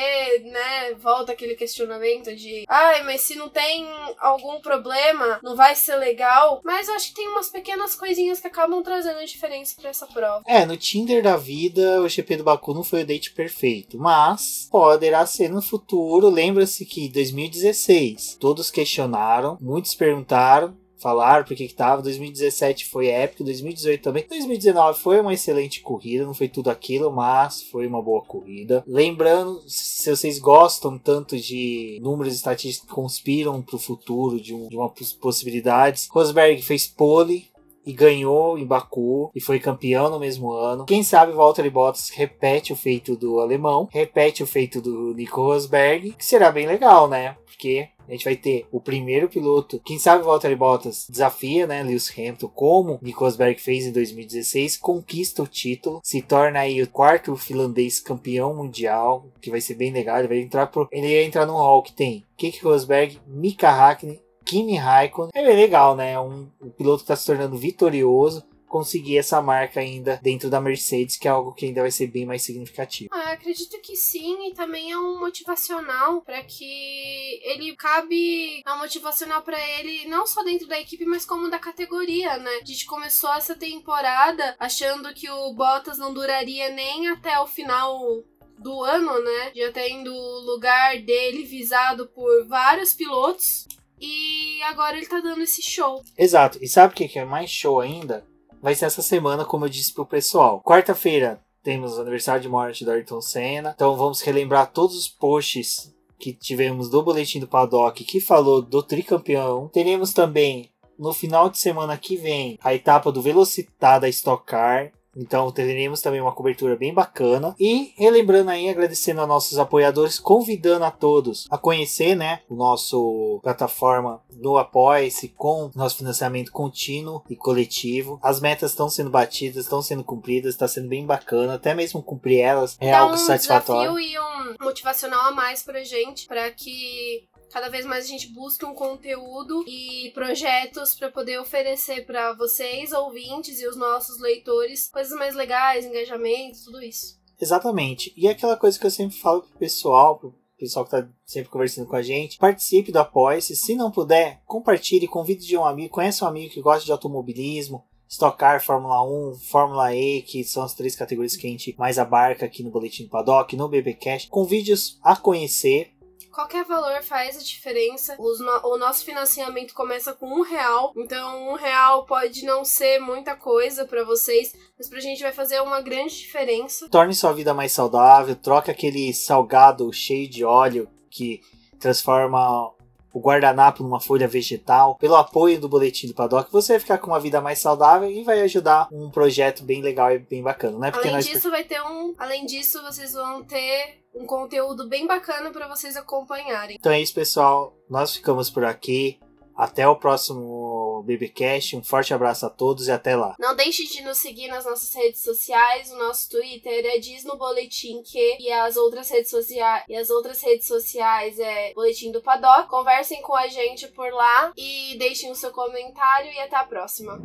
né, volta aquele questionamento de ai, mas se não tem algum problema, não vai ser legal. Mas eu acho que tem umas pequenas coisinhas que acabam trazendo diferença para essa prova. É, no Tinder da vida, o GP do Baku não foi o date perfeito, mas poderá ser no futuro. Lembra-se que 2016 todos questionaram, muitos perguntaram, falaram porque que tava. 2017 foi épico, 2018 também. 2019 foi uma excelente corrida, não foi tudo aquilo, mas foi uma boa corrida. Lembrando, se vocês gostam tanto de números estatísticos que conspiram para o futuro, de, um, de uma possibilidades, Rosberg fez pole, e ganhou em Baku e foi campeão no mesmo ano. Quem sabe Valtteri Bottas repete o feito do alemão, repete o feito do Nico Rosberg, que será bem legal, né? Porque a gente vai ter o primeiro piloto, quem sabe Valtteri Bottas desafia, né, Lewis Hamilton, como Nico Rosberg fez em 2016, conquista o título, se torna aí o quarto finlandês campeão mundial, que vai ser bem legal, ele vai entrar pro, ele vai entrar no hall que tem Keke Rosberg, Mika Hakkinen, Kimi Raikkonen. É legal, né? Um, um piloto que está se tornando vitorioso conseguir essa marca ainda dentro da Mercedes, que é algo que ainda vai ser bem mais significativo. Ah, acredito que sim, e também é um motivacional para que ele cabe é um motivacional para ele não só dentro da equipe, mas como da categoria, né? A gente começou essa temporada achando que o Bottas não duraria nem até o final do ano, né? Já tendo o lugar dele visado por vários pilotos. E agora ele tá dando esse show. Exato. E sabe o que é mais show ainda? Vai ser essa semana, como eu disse pro pessoal. Quarta-feira temos o aniversário de morte do Ayrton Senna. Então vamos relembrar todos os posts que tivemos do Boletim do Paddock que falou do tricampeão. Teremos também no final de semana que vem a etapa do Velocitar da Stock Car. Então teremos também uma cobertura bem bacana. E relembrando aí, agradecendo a nossos apoiadores, convidando a todos a conhecer né, o nosso plataforma no Apoia-se com nosso financiamento contínuo e coletivo. As metas estão sendo batidas, estão sendo cumpridas, está sendo bem bacana. Até mesmo cumprir elas é Dá algo um satisfatório. desafio e um motivacional a mais pra gente, para que cada vez mais a gente busca um conteúdo e projetos para poder oferecer para vocês, ouvintes e os nossos leitores, coisas mais legais, engajamento, tudo isso. Exatamente. E é aquela coisa que eu sempre falo pro pessoal, pro pessoal que tá sempre conversando com a gente, participe do Apoia-se. Se não puder, compartilhe, convide de um amigo, conhece um amigo que gosta de automobilismo, Stock Car, Fórmula 1, Fórmula E, que são as três categorias que a gente mais abarca aqui no Boletim do Paddock, no BBcast. Convide-os a conhecer, Qualquer valor faz a diferença. No, o nosso financiamento começa com um real, então um real pode não ser muita coisa para vocês, mas pra gente vai fazer uma grande diferença. Torne sua vida mais saudável, troque aquele salgado cheio de óleo que transforma o guardanapo numa folha vegetal, pelo apoio do boletim do Paddock, você vai ficar com uma vida mais saudável e vai ajudar um projeto bem legal e bem bacana, né? Porque além nós... disso, vai ter um. Além disso, vocês vão ter um conteúdo bem bacana para vocês acompanharem. Então é isso, pessoal. Nós ficamos por aqui. Até o próximo BBcast. Um forte abraço a todos e até lá. Não deixe de nos seguir nas nossas redes sociais. O nosso Twitter é Diz no Boletim que e as outras redes sociais e as outras redes sociais é Boletim do Paddock. Conversem com a gente por lá e deixem o seu comentário e até a próxima.